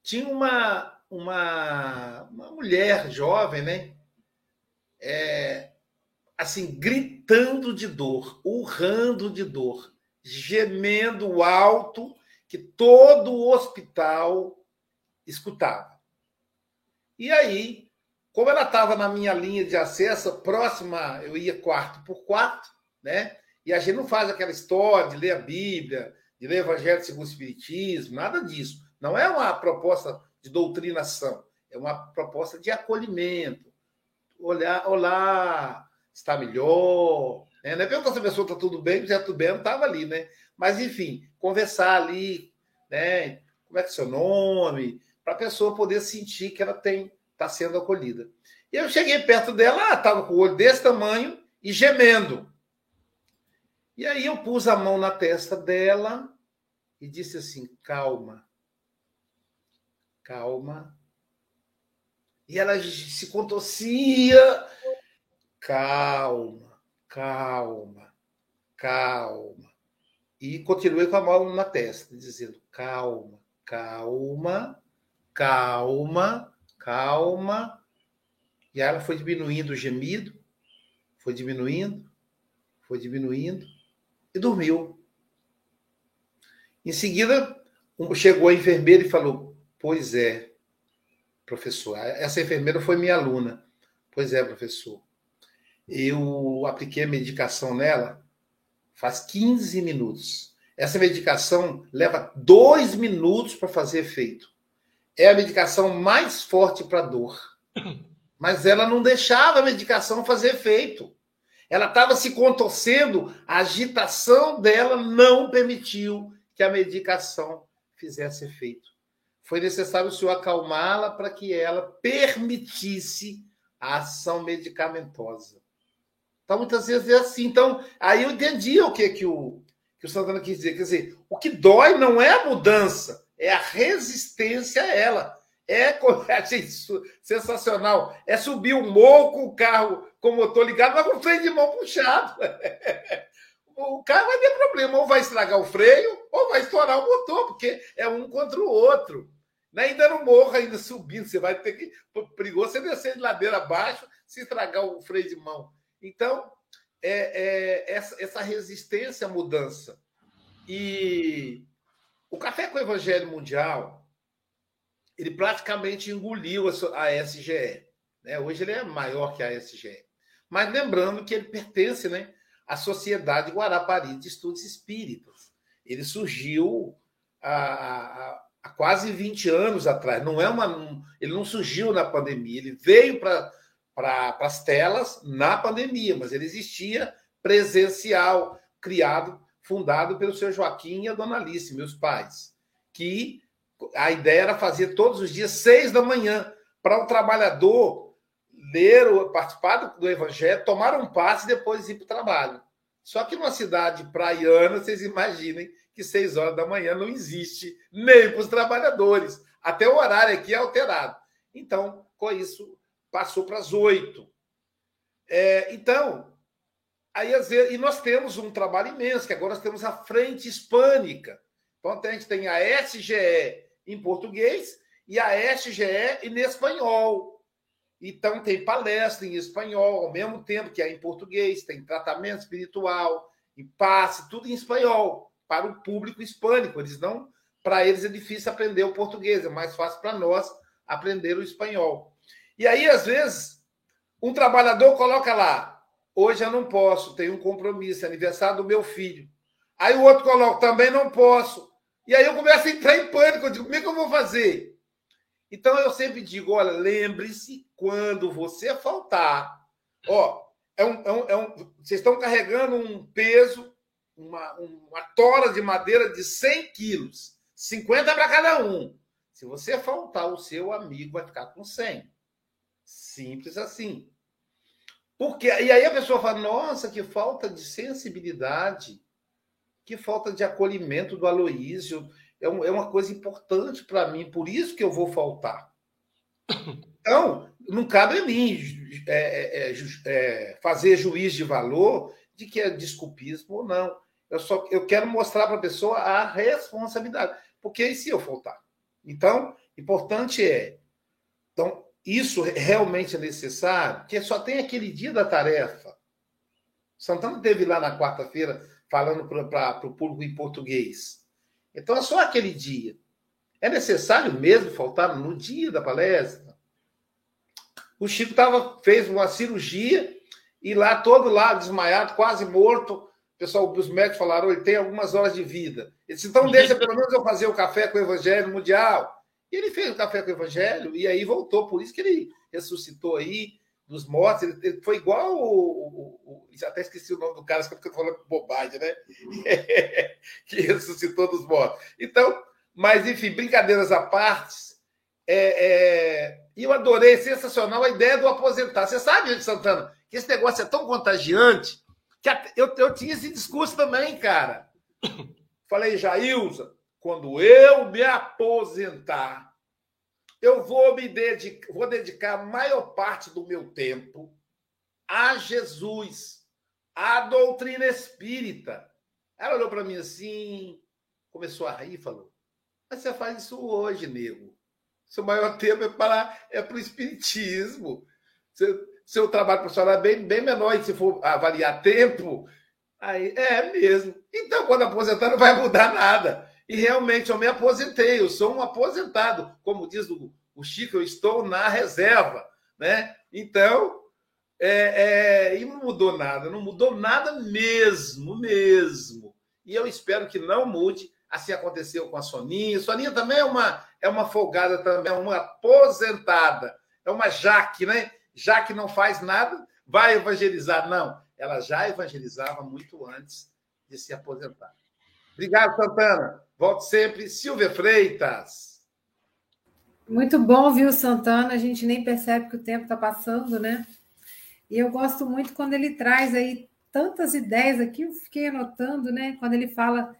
tinha uma, uma, uma mulher jovem, né? É, assim, gritando de dor, urrando de dor, gemendo alto, que todo o hospital escutava. E aí, como ela estava na minha linha de acesso, próxima, eu ia quarto por quarto, né? E a gente não faz aquela história de ler a Bíblia, de ler o Evangelho segundo o Espiritismo, nada disso. Não é uma proposta de doutrinação, é uma proposta de acolhimento. Olhar, olá, está melhor. Né? Não é perguntar se a pessoa está tudo bem, se está tudo bem, não estava ali, né? Mas, enfim, conversar ali, né? Como é que é seu nome? Para a pessoa poder sentir que ela tem está sendo acolhida. E eu cheguei perto dela, estava com o olho desse tamanho e gemendo. E aí eu pus a mão na testa dela e disse assim: calma, calma. E ela se contorcia calma, calma, calma. E continuei com a mão na testa, dizendo calma, calma, calma, calma. E ela foi diminuindo o gemido, foi diminuindo, foi diminuindo e dormiu. Em seguida, chegou a enfermeira e falou: Pois é, professor. Essa enfermeira foi minha aluna. Pois é, professor eu apliquei a medicação nela faz 15 minutos. Essa medicação leva dois minutos para fazer efeito. É a medicação mais forte para dor. Mas ela não deixava a medicação fazer efeito. Ela estava se contorcendo, a agitação dela não permitiu que a medicação fizesse efeito. Foi necessário o senhor acalmá-la para que ela permitisse a ação medicamentosa. Então, muitas vezes é assim. Então, aí eu entendi o que, que, o, que o Santana quis dizer. Quer dizer, o que dói não é a mudança, é a resistência a ela. É, achei sensacional. É subir um morro com o carro com o motor ligado, mas com o freio de mão puxado. O carro vai ter problema, ou vai estragar o freio, ou vai estourar o motor, porque é um contra o outro. Ainda não morra, ainda subindo, você vai ter que. Perigoso você descer de ladeira abaixo se estragar o freio de mão. Então, é, é essa, essa resistência à mudança. E o Café com o Evangelho Mundial, ele praticamente engoliu a SGE. Né? Hoje ele é maior que a SGE. Mas lembrando que ele pertence né, à Sociedade Guarapari de Estudos Espíritas. Ele surgiu há, há quase 20 anos atrás. Não é uma, ele não surgiu na pandemia, ele veio para as telas na pandemia, mas ele existia presencial, criado, fundado pelo seu Joaquim e a dona Alice, meus pais, que a ideia era fazer todos os dias seis da manhã para o trabalhador ler, participar do evangelho, tomar um passe e depois ir para o trabalho. Só que numa cidade praiana, vocês imaginem que seis horas da manhã não existe nem para os trabalhadores. Até o horário aqui é alterado. Então, com isso, passou para as oito. É, então, aí e nós temos um trabalho imenso, que agora nós temos a frente hispânica. Então, a gente tem a SGE em português e a SGE em espanhol. Então, tem palestra em espanhol, ao mesmo tempo que é em português, tem tratamento espiritual, e passe, tudo em espanhol, para o público hispânico. Eles não, para eles é difícil aprender o português, é mais fácil para nós aprender o espanhol. E aí, às vezes, um trabalhador coloca lá: hoje eu não posso, tenho um compromisso, é aniversário do meu filho. Aí o outro coloca: também não posso. E aí eu começo a entrar em pânico, eu digo: como é que eu vou fazer? Então eu sempre digo: olha, lembre-se quando você faltar. Ó, é um, é um, é um, vocês estão carregando um peso, uma, uma tora de madeira de 100 quilos, 50 para cada um. Se você faltar, o seu amigo vai ficar com 100. Simples assim. Porque, e aí a pessoa fala: nossa, que falta de sensibilidade, que falta de acolhimento do Aloísio. É, um, é uma coisa importante para mim, por isso que eu vou faltar. Então, não cabe a mim é, é, é, é, fazer juiz de valor de que é desculpismo ou não. Eu só eu quero mostrar para a pessoa a responsabilidade. Porque e se eu faltar? Então, importante é. Então, isso realmente é necessário, porque só tem aquele dia da tarefa. Santana teve lá na quarta-feira falando para o público em português. Então é só aquele dia. É necessário mesmo faltar no dia da palestra? O Chico tava, fez uma cirurgia e lá, todo lá, desmaiado, quase morto. Pessoal, os médicos falaram: ele tem algumas horas de vida. Ele disse: então deixa pelo menos eu fazer o café com o Evangelho Mundial. E ele fez o café com o Evangelho e aí voltou. Por isso que ele ressuscitou aí dos mortos. Ele, ele foi igual o, o, o, Até esqueci o nome do cara, porque eu falando bobagem, né? que ressuscitou dos mortos. Então, mas enfim, brincadeiras à parte. É, é, eu adorei, sensacional a ideia do aposentar. Você sabe, gente Santana, que esse negócio é tão contagiante que eu, eu tinha esse discurso também, cara. Falei, Jailza, quando eu me aposentar, eu vou me dedicar, vou dedicar a maior parte do meu tempo a Jesus, à doutrina espírita. Ela olhou para mim assim, começou a rir e falou: Mas você faz isso hoje, nego. Seu maior tempo é para é o espiritismo. Seu, seu trabalho profissional é bem, bem menor, e se for avaliar tempo, aí é mesmo. Então, quando aposentar, não vai mudar nada. E realmente eu me aposentei, eu sou um aposentado. Como diz o, o Chico, eu estou na reserva. Né? Então, é, é, e não mudou nada, não mudou nada mesmo, mesmo. E eu espero que não mude. Assim aconteceu com a Soninha. Soninha também é uma, é uma folgada, também é uma aposentada. É uma Jaque, né? Jaque não faz nada, vai evangelizar. Não, ela já evangelizava muito antes de se aposentar. Obrigado, Santana. Volte sempre. Silvia Freitas. Muito bom, viu, Santana? A gente nem percebe que o tempo está passando, né? E eu gosto muito quando ele traz aí tantas ideias aqui, eu fiquei anotando, né? Quando ele fala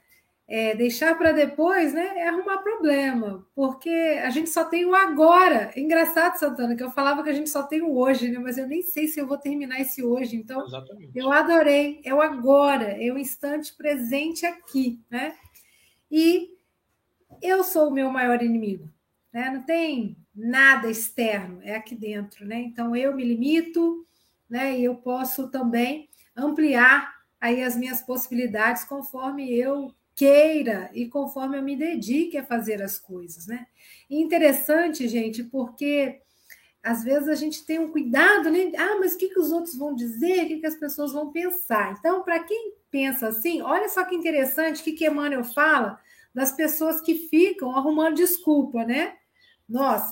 é, deixar para depois, né? É arrumar problema, porque a gente só tem o agora. É engraçado, Santana, que eu falava que a gente só tem o hoje, né? Mas eu nem sei se eu vou terminar esse hoje. Então, Exatamente. eu adorei. É o agora, é o instante presente aqui, né? E eu sou o meu maior inimigo, né? Não tem nada externo, é aqui dentro, né? Então eu me limito, né? E eu posso também ampliar aí as minhas possibilidades conforme eu queira e conforme eu me dedique a fazer as coisas, né? E interessante, gente, porque às vezes a gente tem um cuidado, né? Ah, mas o que, que os outros vão dizer? O que, que as pessoas vão pensar? Então, para quem pensa assim, olha só que interessante o que, que Emmanuel fala das pessoas que ficam arrumando desculpa, né? Nós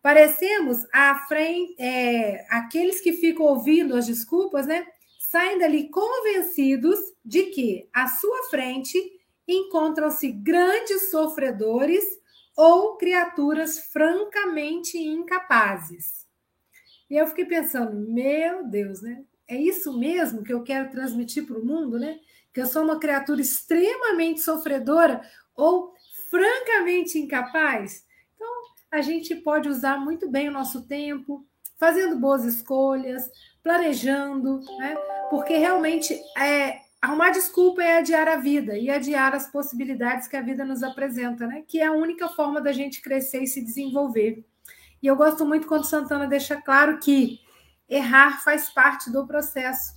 parecemos à frente, é, aqueles que ficam ouvindo as desculpas, né? Saem dali convencidos de que à sua frente encontram-se grandes sofredores ou criaturas francamente incapazes. E eu fiquei pensando, meu Deus, né? É isso mesmo que eu quero transmitir para o mundo, né? Que eu sou uma criatura extremamente sofredora ou francamente incapaz? Então, a gente pode usar muito bem o nosso tempo, fazendo boas escolhas, planejando, né? Porque realmente é, arrumar desculpa é adiar a vida e adiar as possibilidades que a vida nos apresenta, né? Que é a única forma da gente crescer e se desenvolver. E eu gosto muito quando Santana deixa claro que errar faz parte do processo.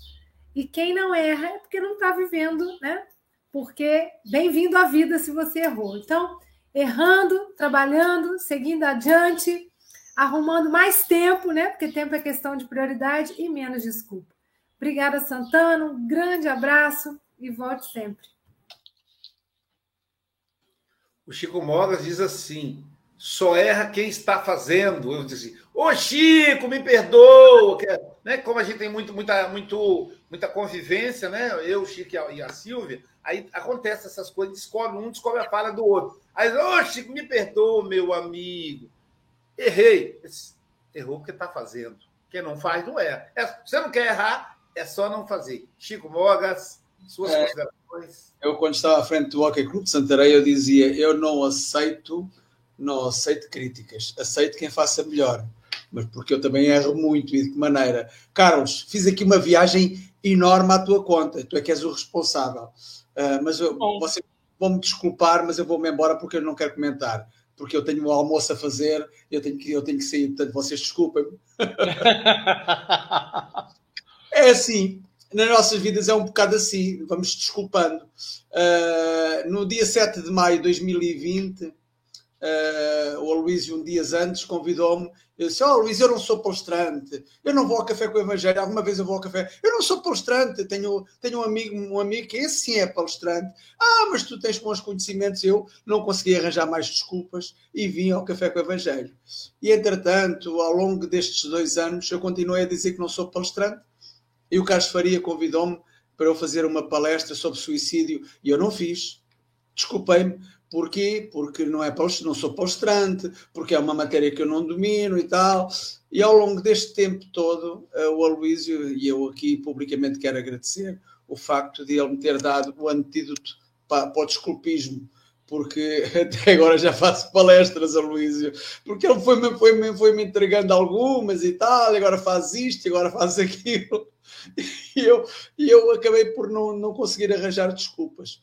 E quem não erra é porque não está vivendo, né? Porque bem-vindo à vida se você errou. Então, errando, trabalhando, seguindo adiante, arrumando mais tempo, né? Porque tempo é questão de prioridade e menos desculpa. Obrigada, Santana. Um grande abraço e volte sempre. O Chico Mogas diz assim: só erra quem está fazendo. Eu disse, ô Chico, me perdoa. Né? Como a gente tem muito, muita, muito, muita convivência, né? Eu, o Chico e a, Silvia, aí acontece essas coisas, descobre um, descobre a fala do outro. Aí, ô Chico, me perdoa, meu amigo. Errei. Errou porque está fazendo. Quem não faz, não erra. É, você não quer errar, é só não fazer. Chico Mogas, suas é, considerações. Eu, quando estava à frente do Hockey Clube de Santarém, eu dizia: eu não aceito não aceito críticas, aceito quem faça melhor. Mas porque eu também erro muito e de que maneira? Carlos, fiz aqui uma viagem enorme à tua conta, tu é que és o responsável. Uh, mas eu, você vão-me desculpar, mas eu vou-me embora porque eu não quero comentar. Porque eu tenho um almoço a fazer, eu tenho que, eu tenho que sair, portanto vocês desculpem-me. é assim, nas nossas vidas é um bocado assim, vamos desculpando. Uh, no dia 7 de maio de 2020, Uh, o Aloysio, um dias antes, convidou-me. Eu disse: Oh, Luís, eu não sou palestrante, eu não vou ao café com o Evangelho. Alguma vez eu vou ao café. Eu não sou palestrante, tenho, tenho um amigo, um amigo que esse sim é palestrante. Ah, mas tu tens bons conhecimentos. Eu não consegui arranjar mais desculpas e vim ao café com o Evangelho. E entretanto, ao longo destes dois anos, eu continuei a dizer que não sou palestrante. E o Carlos Faria convidou-me para eu fazer uma palestra sobre suicídio e eu não fiz. Desculpei-me, Porquê? Porque não, é, não sou palestrante, porque é uma matéria que eu não domino e tal. E ao longo deste tempo todo, eh, o Aloísio, e eu aqui publicamente quero agradecer o facto de ele me ter dado o antídoto para, para o desculpismo, porque até agora já faço palestras, Aloísio, porque ele foi-me foi foi -me entregando algumas e tal, agora faz isto, agora faz aquilo. E eu, e eu acabei por não, não conseguir arranjar desculpas.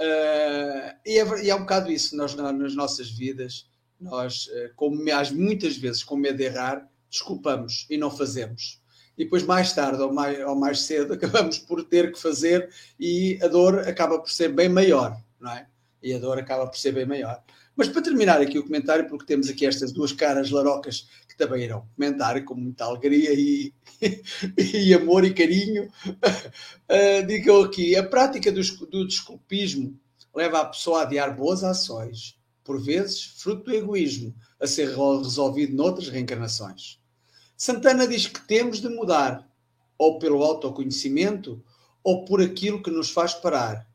Uh, e, é, e, é, um bocado isso, nós nas nossas vidas, nós, uh, como, muitas vezes, com medo de errar, desculpamos e não fazemos. E depois, mais tarde ou mais, ou mais cedo, acabamos por ter que fazer e a dor acaba por ser bem maior, não é? E a dor acaba por ser bem maior. Mas para terminar aqui o comentário, porque temos aqui estas duas caras larocas também irão comentar com muita alegria e, e amor e carinho, uh, digam aqui: a prática do, do desculpismo leva a pessoa a adiar boas ações, por vezes fruto do egoísmo, a ser resolvido noutras reencarnações. Santana diz que temos de mudar, ou pelo autoconhecimento, ou por aquilo que nos faz parar,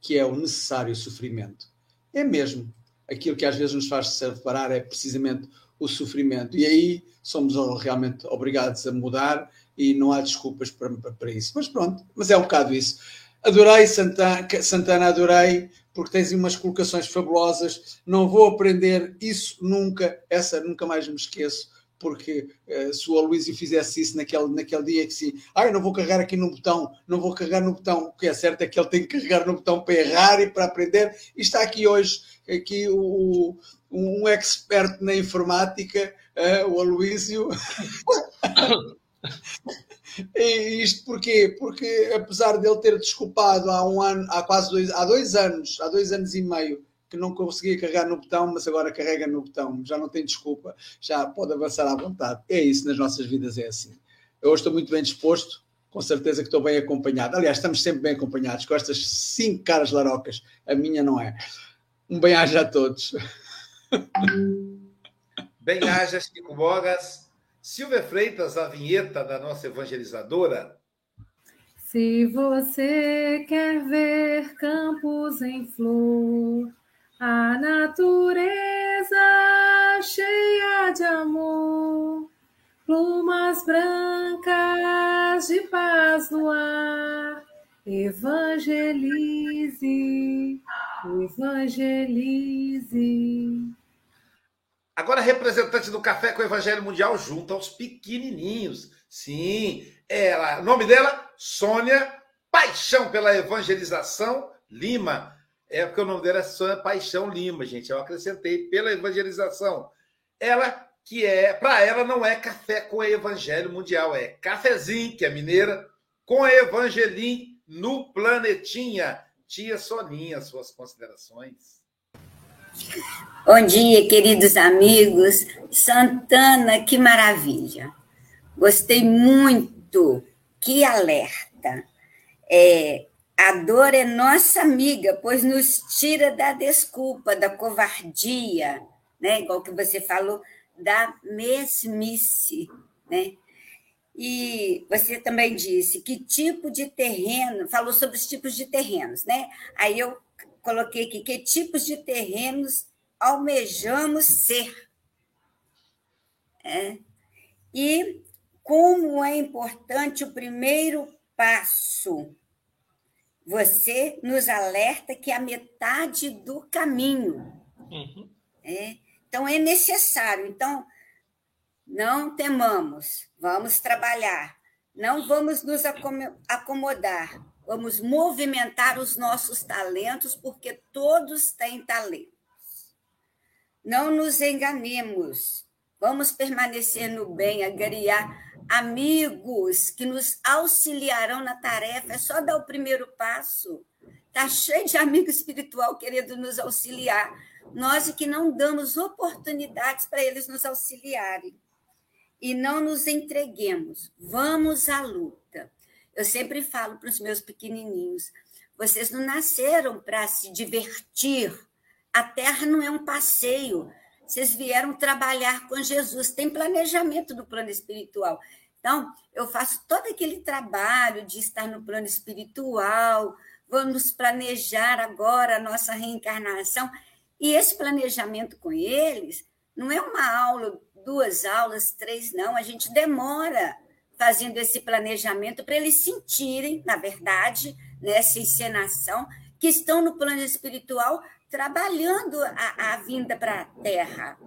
que é o necessário sofrimento. É mesmo. Aquilo que às vezes nos faz parar é precisamente o sofrimento. E aí somos realmente obrigados a mudar e não há desculpas para, para isso. Mas pronto, mas é um bocado isso. Adorei Santana, Santana, adorei, porque tens umas colocações fabulosas. Não vou aprender isso nunca, essa nunca mais me esqueço, porque uh, se o Aloysio fizesse isso naquele, naquele dia que sim, ah, eu não vou carregar aqui no botão, não vou carregar no botão, o que é certo é que ele tem que carregar no botão para errar e para aprender, e está aqui hoje, aqui o, um expert na informática, uh, o Aloísio. e isto porquê? Porque apesar dele ter desculpado há um ano, há quase dois, há dois anos, há dois anos e meio, que não conseguia carregar no botão, mas agora carrega no botão, já não tem desculpa, já pode avançar à vontade. É isso, nas nossas vidas é assim. Eu hoje estou muito bem disposto, com certeza que estou bem acompanhado. Aliás, estamos sempre bem acompanhados, com estas cinco caras larocas, a minha não é. Um bem-aja a todos. Bem-aja, Chico Mogas. Silvia Freitas, a vinheta da nossa evangelizadora. Se você quer ver campos em flor, a natureza cheia de amor, plumas brancas de paz no ar. Evangelize, evangelize. Agora, representante do Café com o Evangelho Mundial junto aos pequenininhos. Sim, ela, o nome dela, Sônia Paixão pela Evangelização Lima. É porque o nome dela é Sônia Paixão Lima, gente. Eu acrescentei pela evangelização. Ela que é, para ela não é café com Evangelho Mundial, é cafezinho, que é mineira, com Evangelim no planetinha. Tia Soninha, suas considerações. Bom dia, queridos amigos. Santana, que maravilha. Gostei muito. Que alerta. É, a dor é nossa amiga, pois nos tira da desculpa, da covardia, né? igual que você falou, da mesmice. Né? E você também disse que tipo de terreno, falou sobre os tipos de terrenos, né? Aí eu coloquei aqui que tipos de terrenos almejamos ser. É. E como é importante o primeiro passo. Você nos alerta que é a metade do caminho. Uhum. É. Então, é necessário. Então, não temamos, vamos trabalhar, não vamos nos acomodar, vamos movimentar os nossos talentos, porque todos têm talentos. Não nos enganemos, vamos permanecer no bem, agariar amigos que nos auxiliarão na tarefa, é só dar o primeiro passo. Está cheio de amigo espiritual querendo nos auxiliar. Nós é que não damos oportunidades para eles nos auxiliarem e não nos entreguemos. Vamos à luta. Eu sempre falo para os meus pequenininhos: vocês não nasceram para se divertir. A terra não é um passeio. Vocês vieram trabalhar com Jesus. Tem planejamento no plano espiritual. Então, eu faço todo aquele trabalho de estar no plano espiritual. Vamos planejar agora a nossa reencarnação. E esse planejamento com eles não é uma aula duas aulas, três não, a gente demora fazendo esse planejamento para eles sentirem, na verdade, nessa encenação, que estão no plano espiritual trabalhando a, a vinda para a Terra.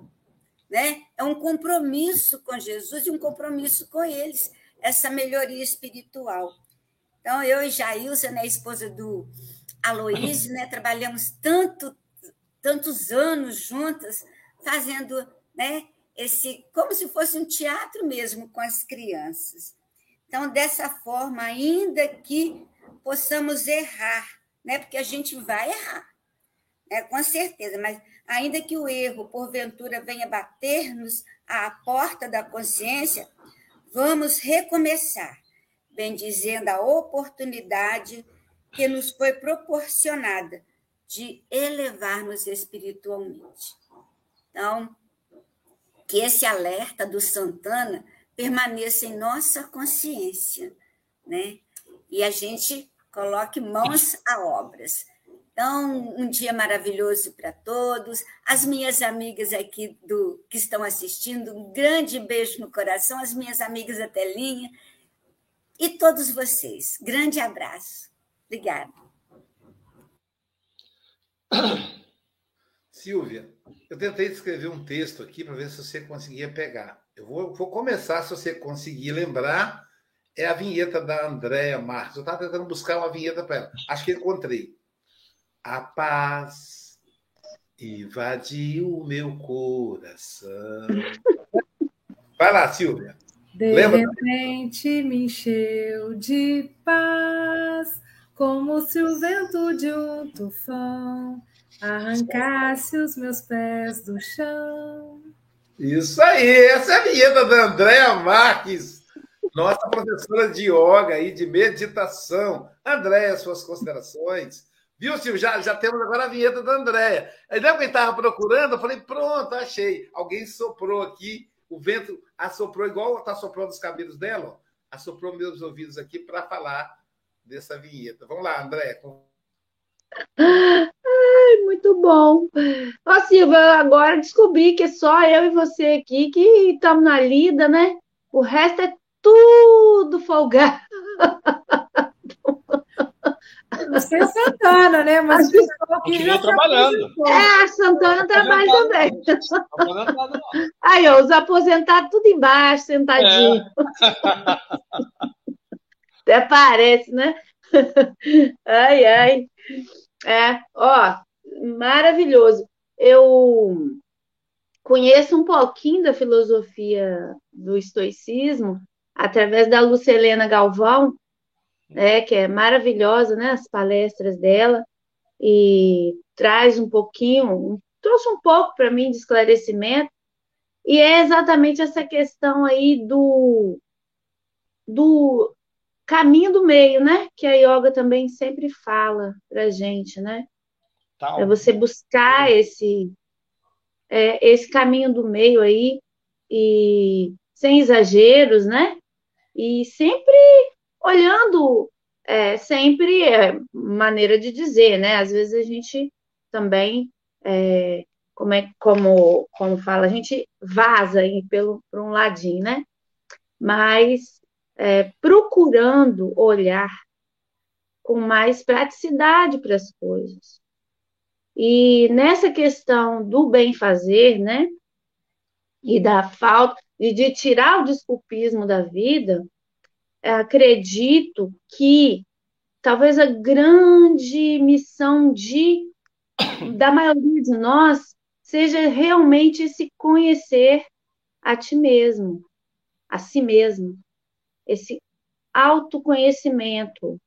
Né? É um compromisso com Jesus e um compromisso com eles, essa melhoria espiritual. Então, eu e Jailza, né, esposa do Aloísio, né, trabalhamos tanto, tantos anos juntas, fazendo né, esse como se fosse um teatro mesmo com as crianças. Então, dessa forma, ainda que possamos errar, né? Porque a gente vai errar, né? Com certeza, mas ainda que o erro porventura venha bater-nos à porta da consciência, vamos recomeçar, bendizendo a oportunidade que nos foi proporcionada de elevarmos espiritualmente. Então, que esse alerta do Santana permaneça em nossa consciência, né? E a gente coloque mãos a obras. Então, um dia maravilhoso para todos. As minhas amigas aqui do que estão assistindo, um grande beijo no coração, as minhas amigas da telinha e todos vocês. Grande abraço. Obrigada. Silvia, eu tentei escrever um texto aqui para ver se você conseguia pegar. Eu vou, vou, começar, se você conseguir lembrar, é a vinheta da Andréa Marques. Eu estava tentando buscar uma vinheta para ela. Acho que encontrei. A paz invadiu o meu coração. Vai lá, Silvia. De Lembra? repente me encheu de paz, como se o vento de um tufão Arrancasse os meus pés do chão. Isso aí, essa é a vinheta da Andréa Marques, nossa professora de yoga e de meditação. Andréa, suas considerações. Viu, Silvio? Já, já temos agora a vinheta da Andréia. Aí lembra que estava procurando? Eu falei, pronto, achei. Alguém soprou aqui, o vento assoprou igual está soprando os cabelos dela, ó. assoprou meus ouvidos aqui para falar dessa vinheta. Vamos lá, Andréia. muito bom. Ó, Silva, agora descobri que é só eu e você aqui que estamos na lida, né? O resto é tudo folgado. Você é Santana, né? Mas aqui já trabalhando. É, a Santana trabalha também. Aí, ó, os aposentados tudo embaixo, sentadinho. É. Até parece, né? Ai, ai. É, ó, maravilhoso. Eu conheço um pouquinho da filosofia do estoicismo através da Lucelena Galvão, né, que é maravilhosa, né, as palestras dela, e traz um pouquinho, trouxe um pouco para mim de esclarecimento, e é exatamente essa questão aí do, do caminho do meio, né, que a yoga também sempre fala para gente, né, Tal. é você buscar esse, é, esse caminho do meio aí, e sem exageros, né, e sempre olhando é, sempre é maneira de dizer, né? Às vezes a gente também, é, como, é, como, como fala, a gente vaza aí pelo, por um ladinho, né? Mas é, procurando olhar com mais praticidade para as coisas. E nessa questão do bem fazer, né? E da falta, e de tirar o desculpismo da vida, acredito que talvez a grande missão de da maioria de nós seja realmente se conhecer a ti mesmo, a si mesmo, esse autoconhecimento.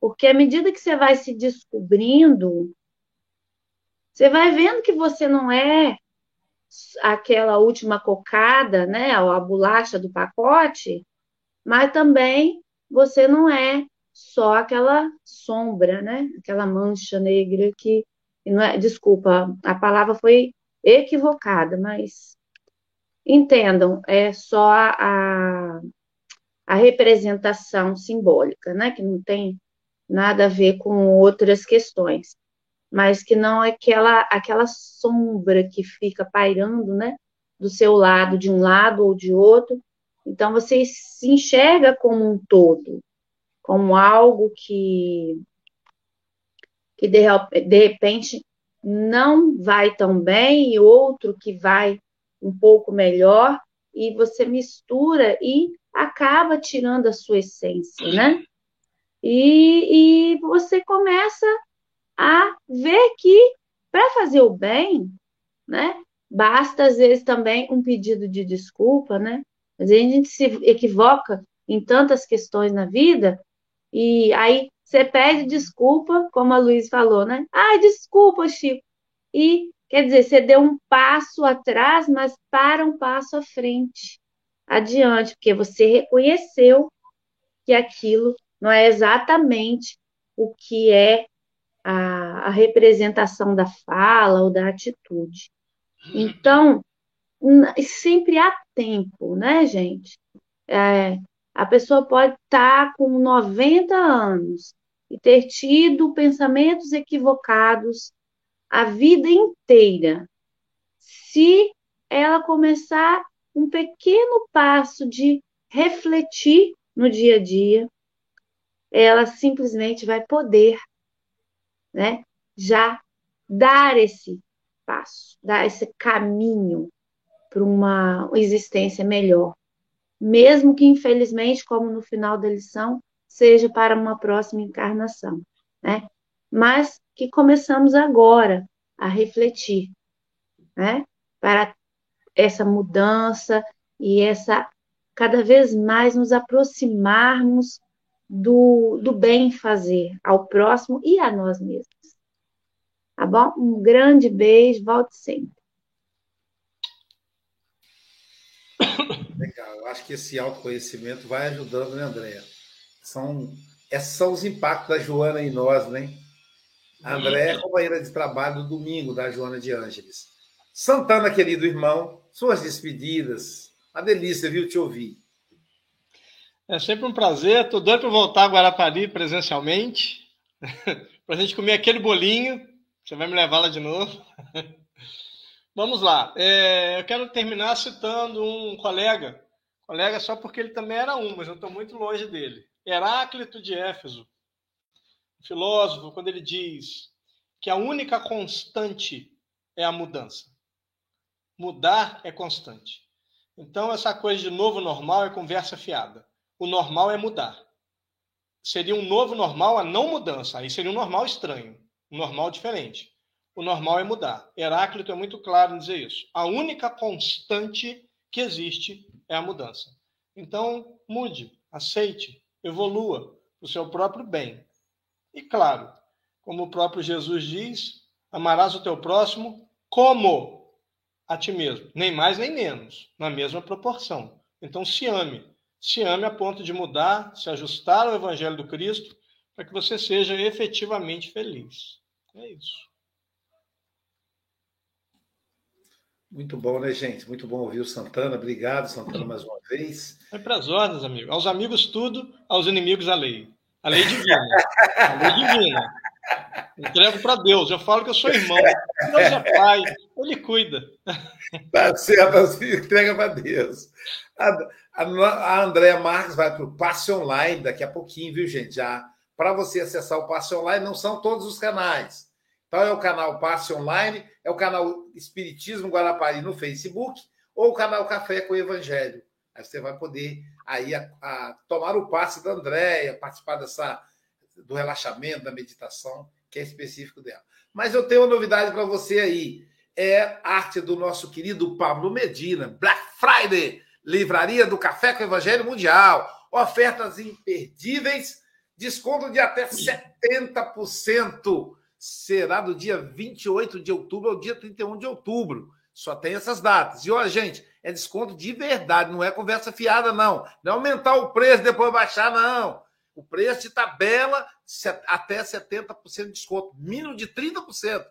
Porque à medida que você vai se descobrindo, você vai vendo que você não é aquela última cocada, né, a bolacha do pacote, mas também você não é só aquela sombra, né? Aquela mancha negra que não é, desculpa, a palavra foi equivocada, mas entendam, é só a, a representação simbólica, né? Que não tem nada a ver com outras questões, mas que não é aquela aquela sombra que fica pairando, né? Do seu lado, de um lado ou de outro, então você se enxerga como um todo, como algo que, que de, de repente não vai tão bem e outro que vai um pouco melhor, e você mistura e acaba tirando a sua essência, né? E, e você começa a ver que para fazer o bem, né? Basta às vezes também um pedido de desculpa, né? Às vezes a gente se equivoca em tantas questões na vida, e aí você pede desculpa, como a Luiz falou, né? Ah, desculpa, Chico. E quer dizer, você deu um passo atrás, mas para um passo à frente, adiante, porque você reconheceu que aquilo não é exatamente o que é a, a representação da fala ou da atitude. Então, sempre há tempo, né, gente? É, a pessoa pode estar com 90 anos e ter tido pensamentos equivocados a vida inteira. Se ela começar um pequeno passo de refletir no dia a dia, ela simplesmente vai poder, né, já dar esse passo, dar esse caminho para uma existência melhor. Mesmo que, infelizmente, como no final da lição, seja para uma próxima encarnação, né? Mas que começamos agora a refletir, né? Para essa mudança e essa cada vez mais nos aproximarmos do, do bem fazer ao próximo e a nós mesmos. Tá bom? Um grande beijo, volte sempre. Legal, eu acho que esse autoconhecimento vai ajudando, né, Andréia? São, esses são os impactos da Joana em nós, né? A Andréia é companheira de trabalho do domingo da Joana de Ângeles. Santana, querido irmão, suas despedidas. Uma delícia, viu, te ouvir. É sempre um prazer. Estou doido para voltar a Guarapari presencialmente, para a gente comer aquele bolinho Você vai me levar lá de novo? Vamos lá. É, eu quero terminar citando um colega, colega só porque ele também era um, mas eu estou muito longe dele. Heráclito de Éfeso, filósofo, quando ele diz que a única constante é a mudança. Mudar é constante. Então, essa coisa de novo normal é conversa fiada. O normal é mudar. Seria um novo normal a não mudança. Aí seria um normal estranho, um normal diferente. O normal é mudar. Heráclito é muito claro em dizer isso. A única constante que existe é a mudança. Então, mude, aceite, evolua o seu próprio bem. E claro, como o próprio Jesus diz, amarás o teu próximo como a ti mesmo, nem mais nem menos, na mesma proporção. Então se ame, se ame a ponto de mudar, se ajustar ao evangelho do Cristo, para que você seja efetivamente feliz. É isso. Muito bom, né, gente? Muito bom ouvir o Santana. Obrigado, Santana, mais uma vez. É para as ordens, amigo. Aos amigos tudo, aos inimigos a lei. A lei divina. A lei divina. Entrego para Deus. Eu falo que eu sou irmão. Deus é pai. Ele cuida. Tá certo, assim, entrega para Deus. A, a, a Andréa Marques vai para o Passe Online daqui a pouquinho, viu, gente? Já para você acessar o Passe Online, não são todos os canais. Então, é o canal Passe Online, é o canal Espiritismo Guarapari no Facebook, ou o canal Café com o Evangelho. Aí você vai poder aí a, a tomar o passe da Andréia, participar dessa do relaxamento, da meditação, que é específico dela. Mas eu tenho uma novidade para você aí. É arte do nosso querido Pablo Medina. Black Friday, livraria do Café com o Evangelho Mundial. Ofertas imperdíveis, desconto de até 70%. Será do dia 28 de outubro ao dia 31 de outubro. Só tem essas datas. E olha, gente, é desconto de verdade, não é conversa fiada, não. Não é aumentar o preço depois baixar, não. O preço de tabela até 70% de desconto, mínimo de 30%.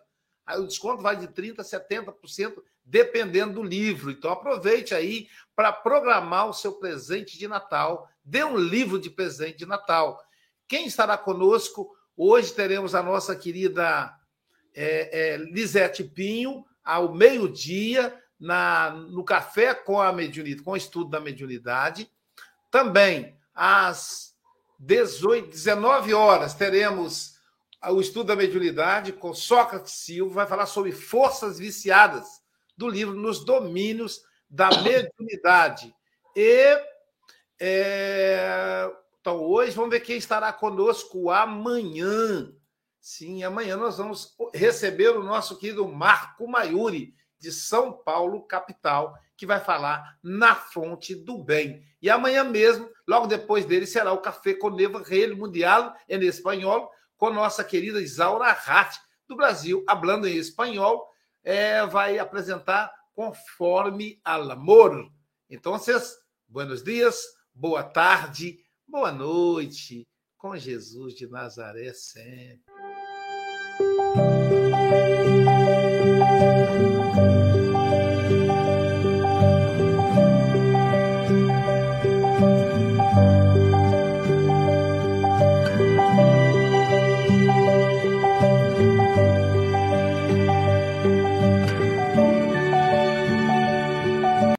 Aí o desconto vai de 30% a 70%, dependendo do livro. Então aproveite aí para programar o seu presente de Natal. Dê um livro de presente de Natal. Quem estará conosco? Hoje teremos a nossa querida é, é, Lisete Pinho, ao meio-dia, no Café com a Mediunidade, com o estudo da mediunidade. Também às 18, 19 horas teremos o estudo da mediunidade com Sócrates Silva, vai falar sobre forças viciadas do livro Nos Domínios da Mediunidade. E é, então hoje vamos ver quem estará conosco amanhã. Sim, amanhã nós vamos receber o nosso querido Marco Maiuri, de São Paulo, capital, que vai falar na fonte do bem. E amanhã mesmo, logo depois dele, será o Café com Neva Rei Mundial em espanhol, com nossa querida Isaura Rat, do Brasil, hablando em espanhol, é, vai apresentar Conforme al Amor. Então, buenos dias, boa tarde, boa noite, com Jesus de Nazaré sempre.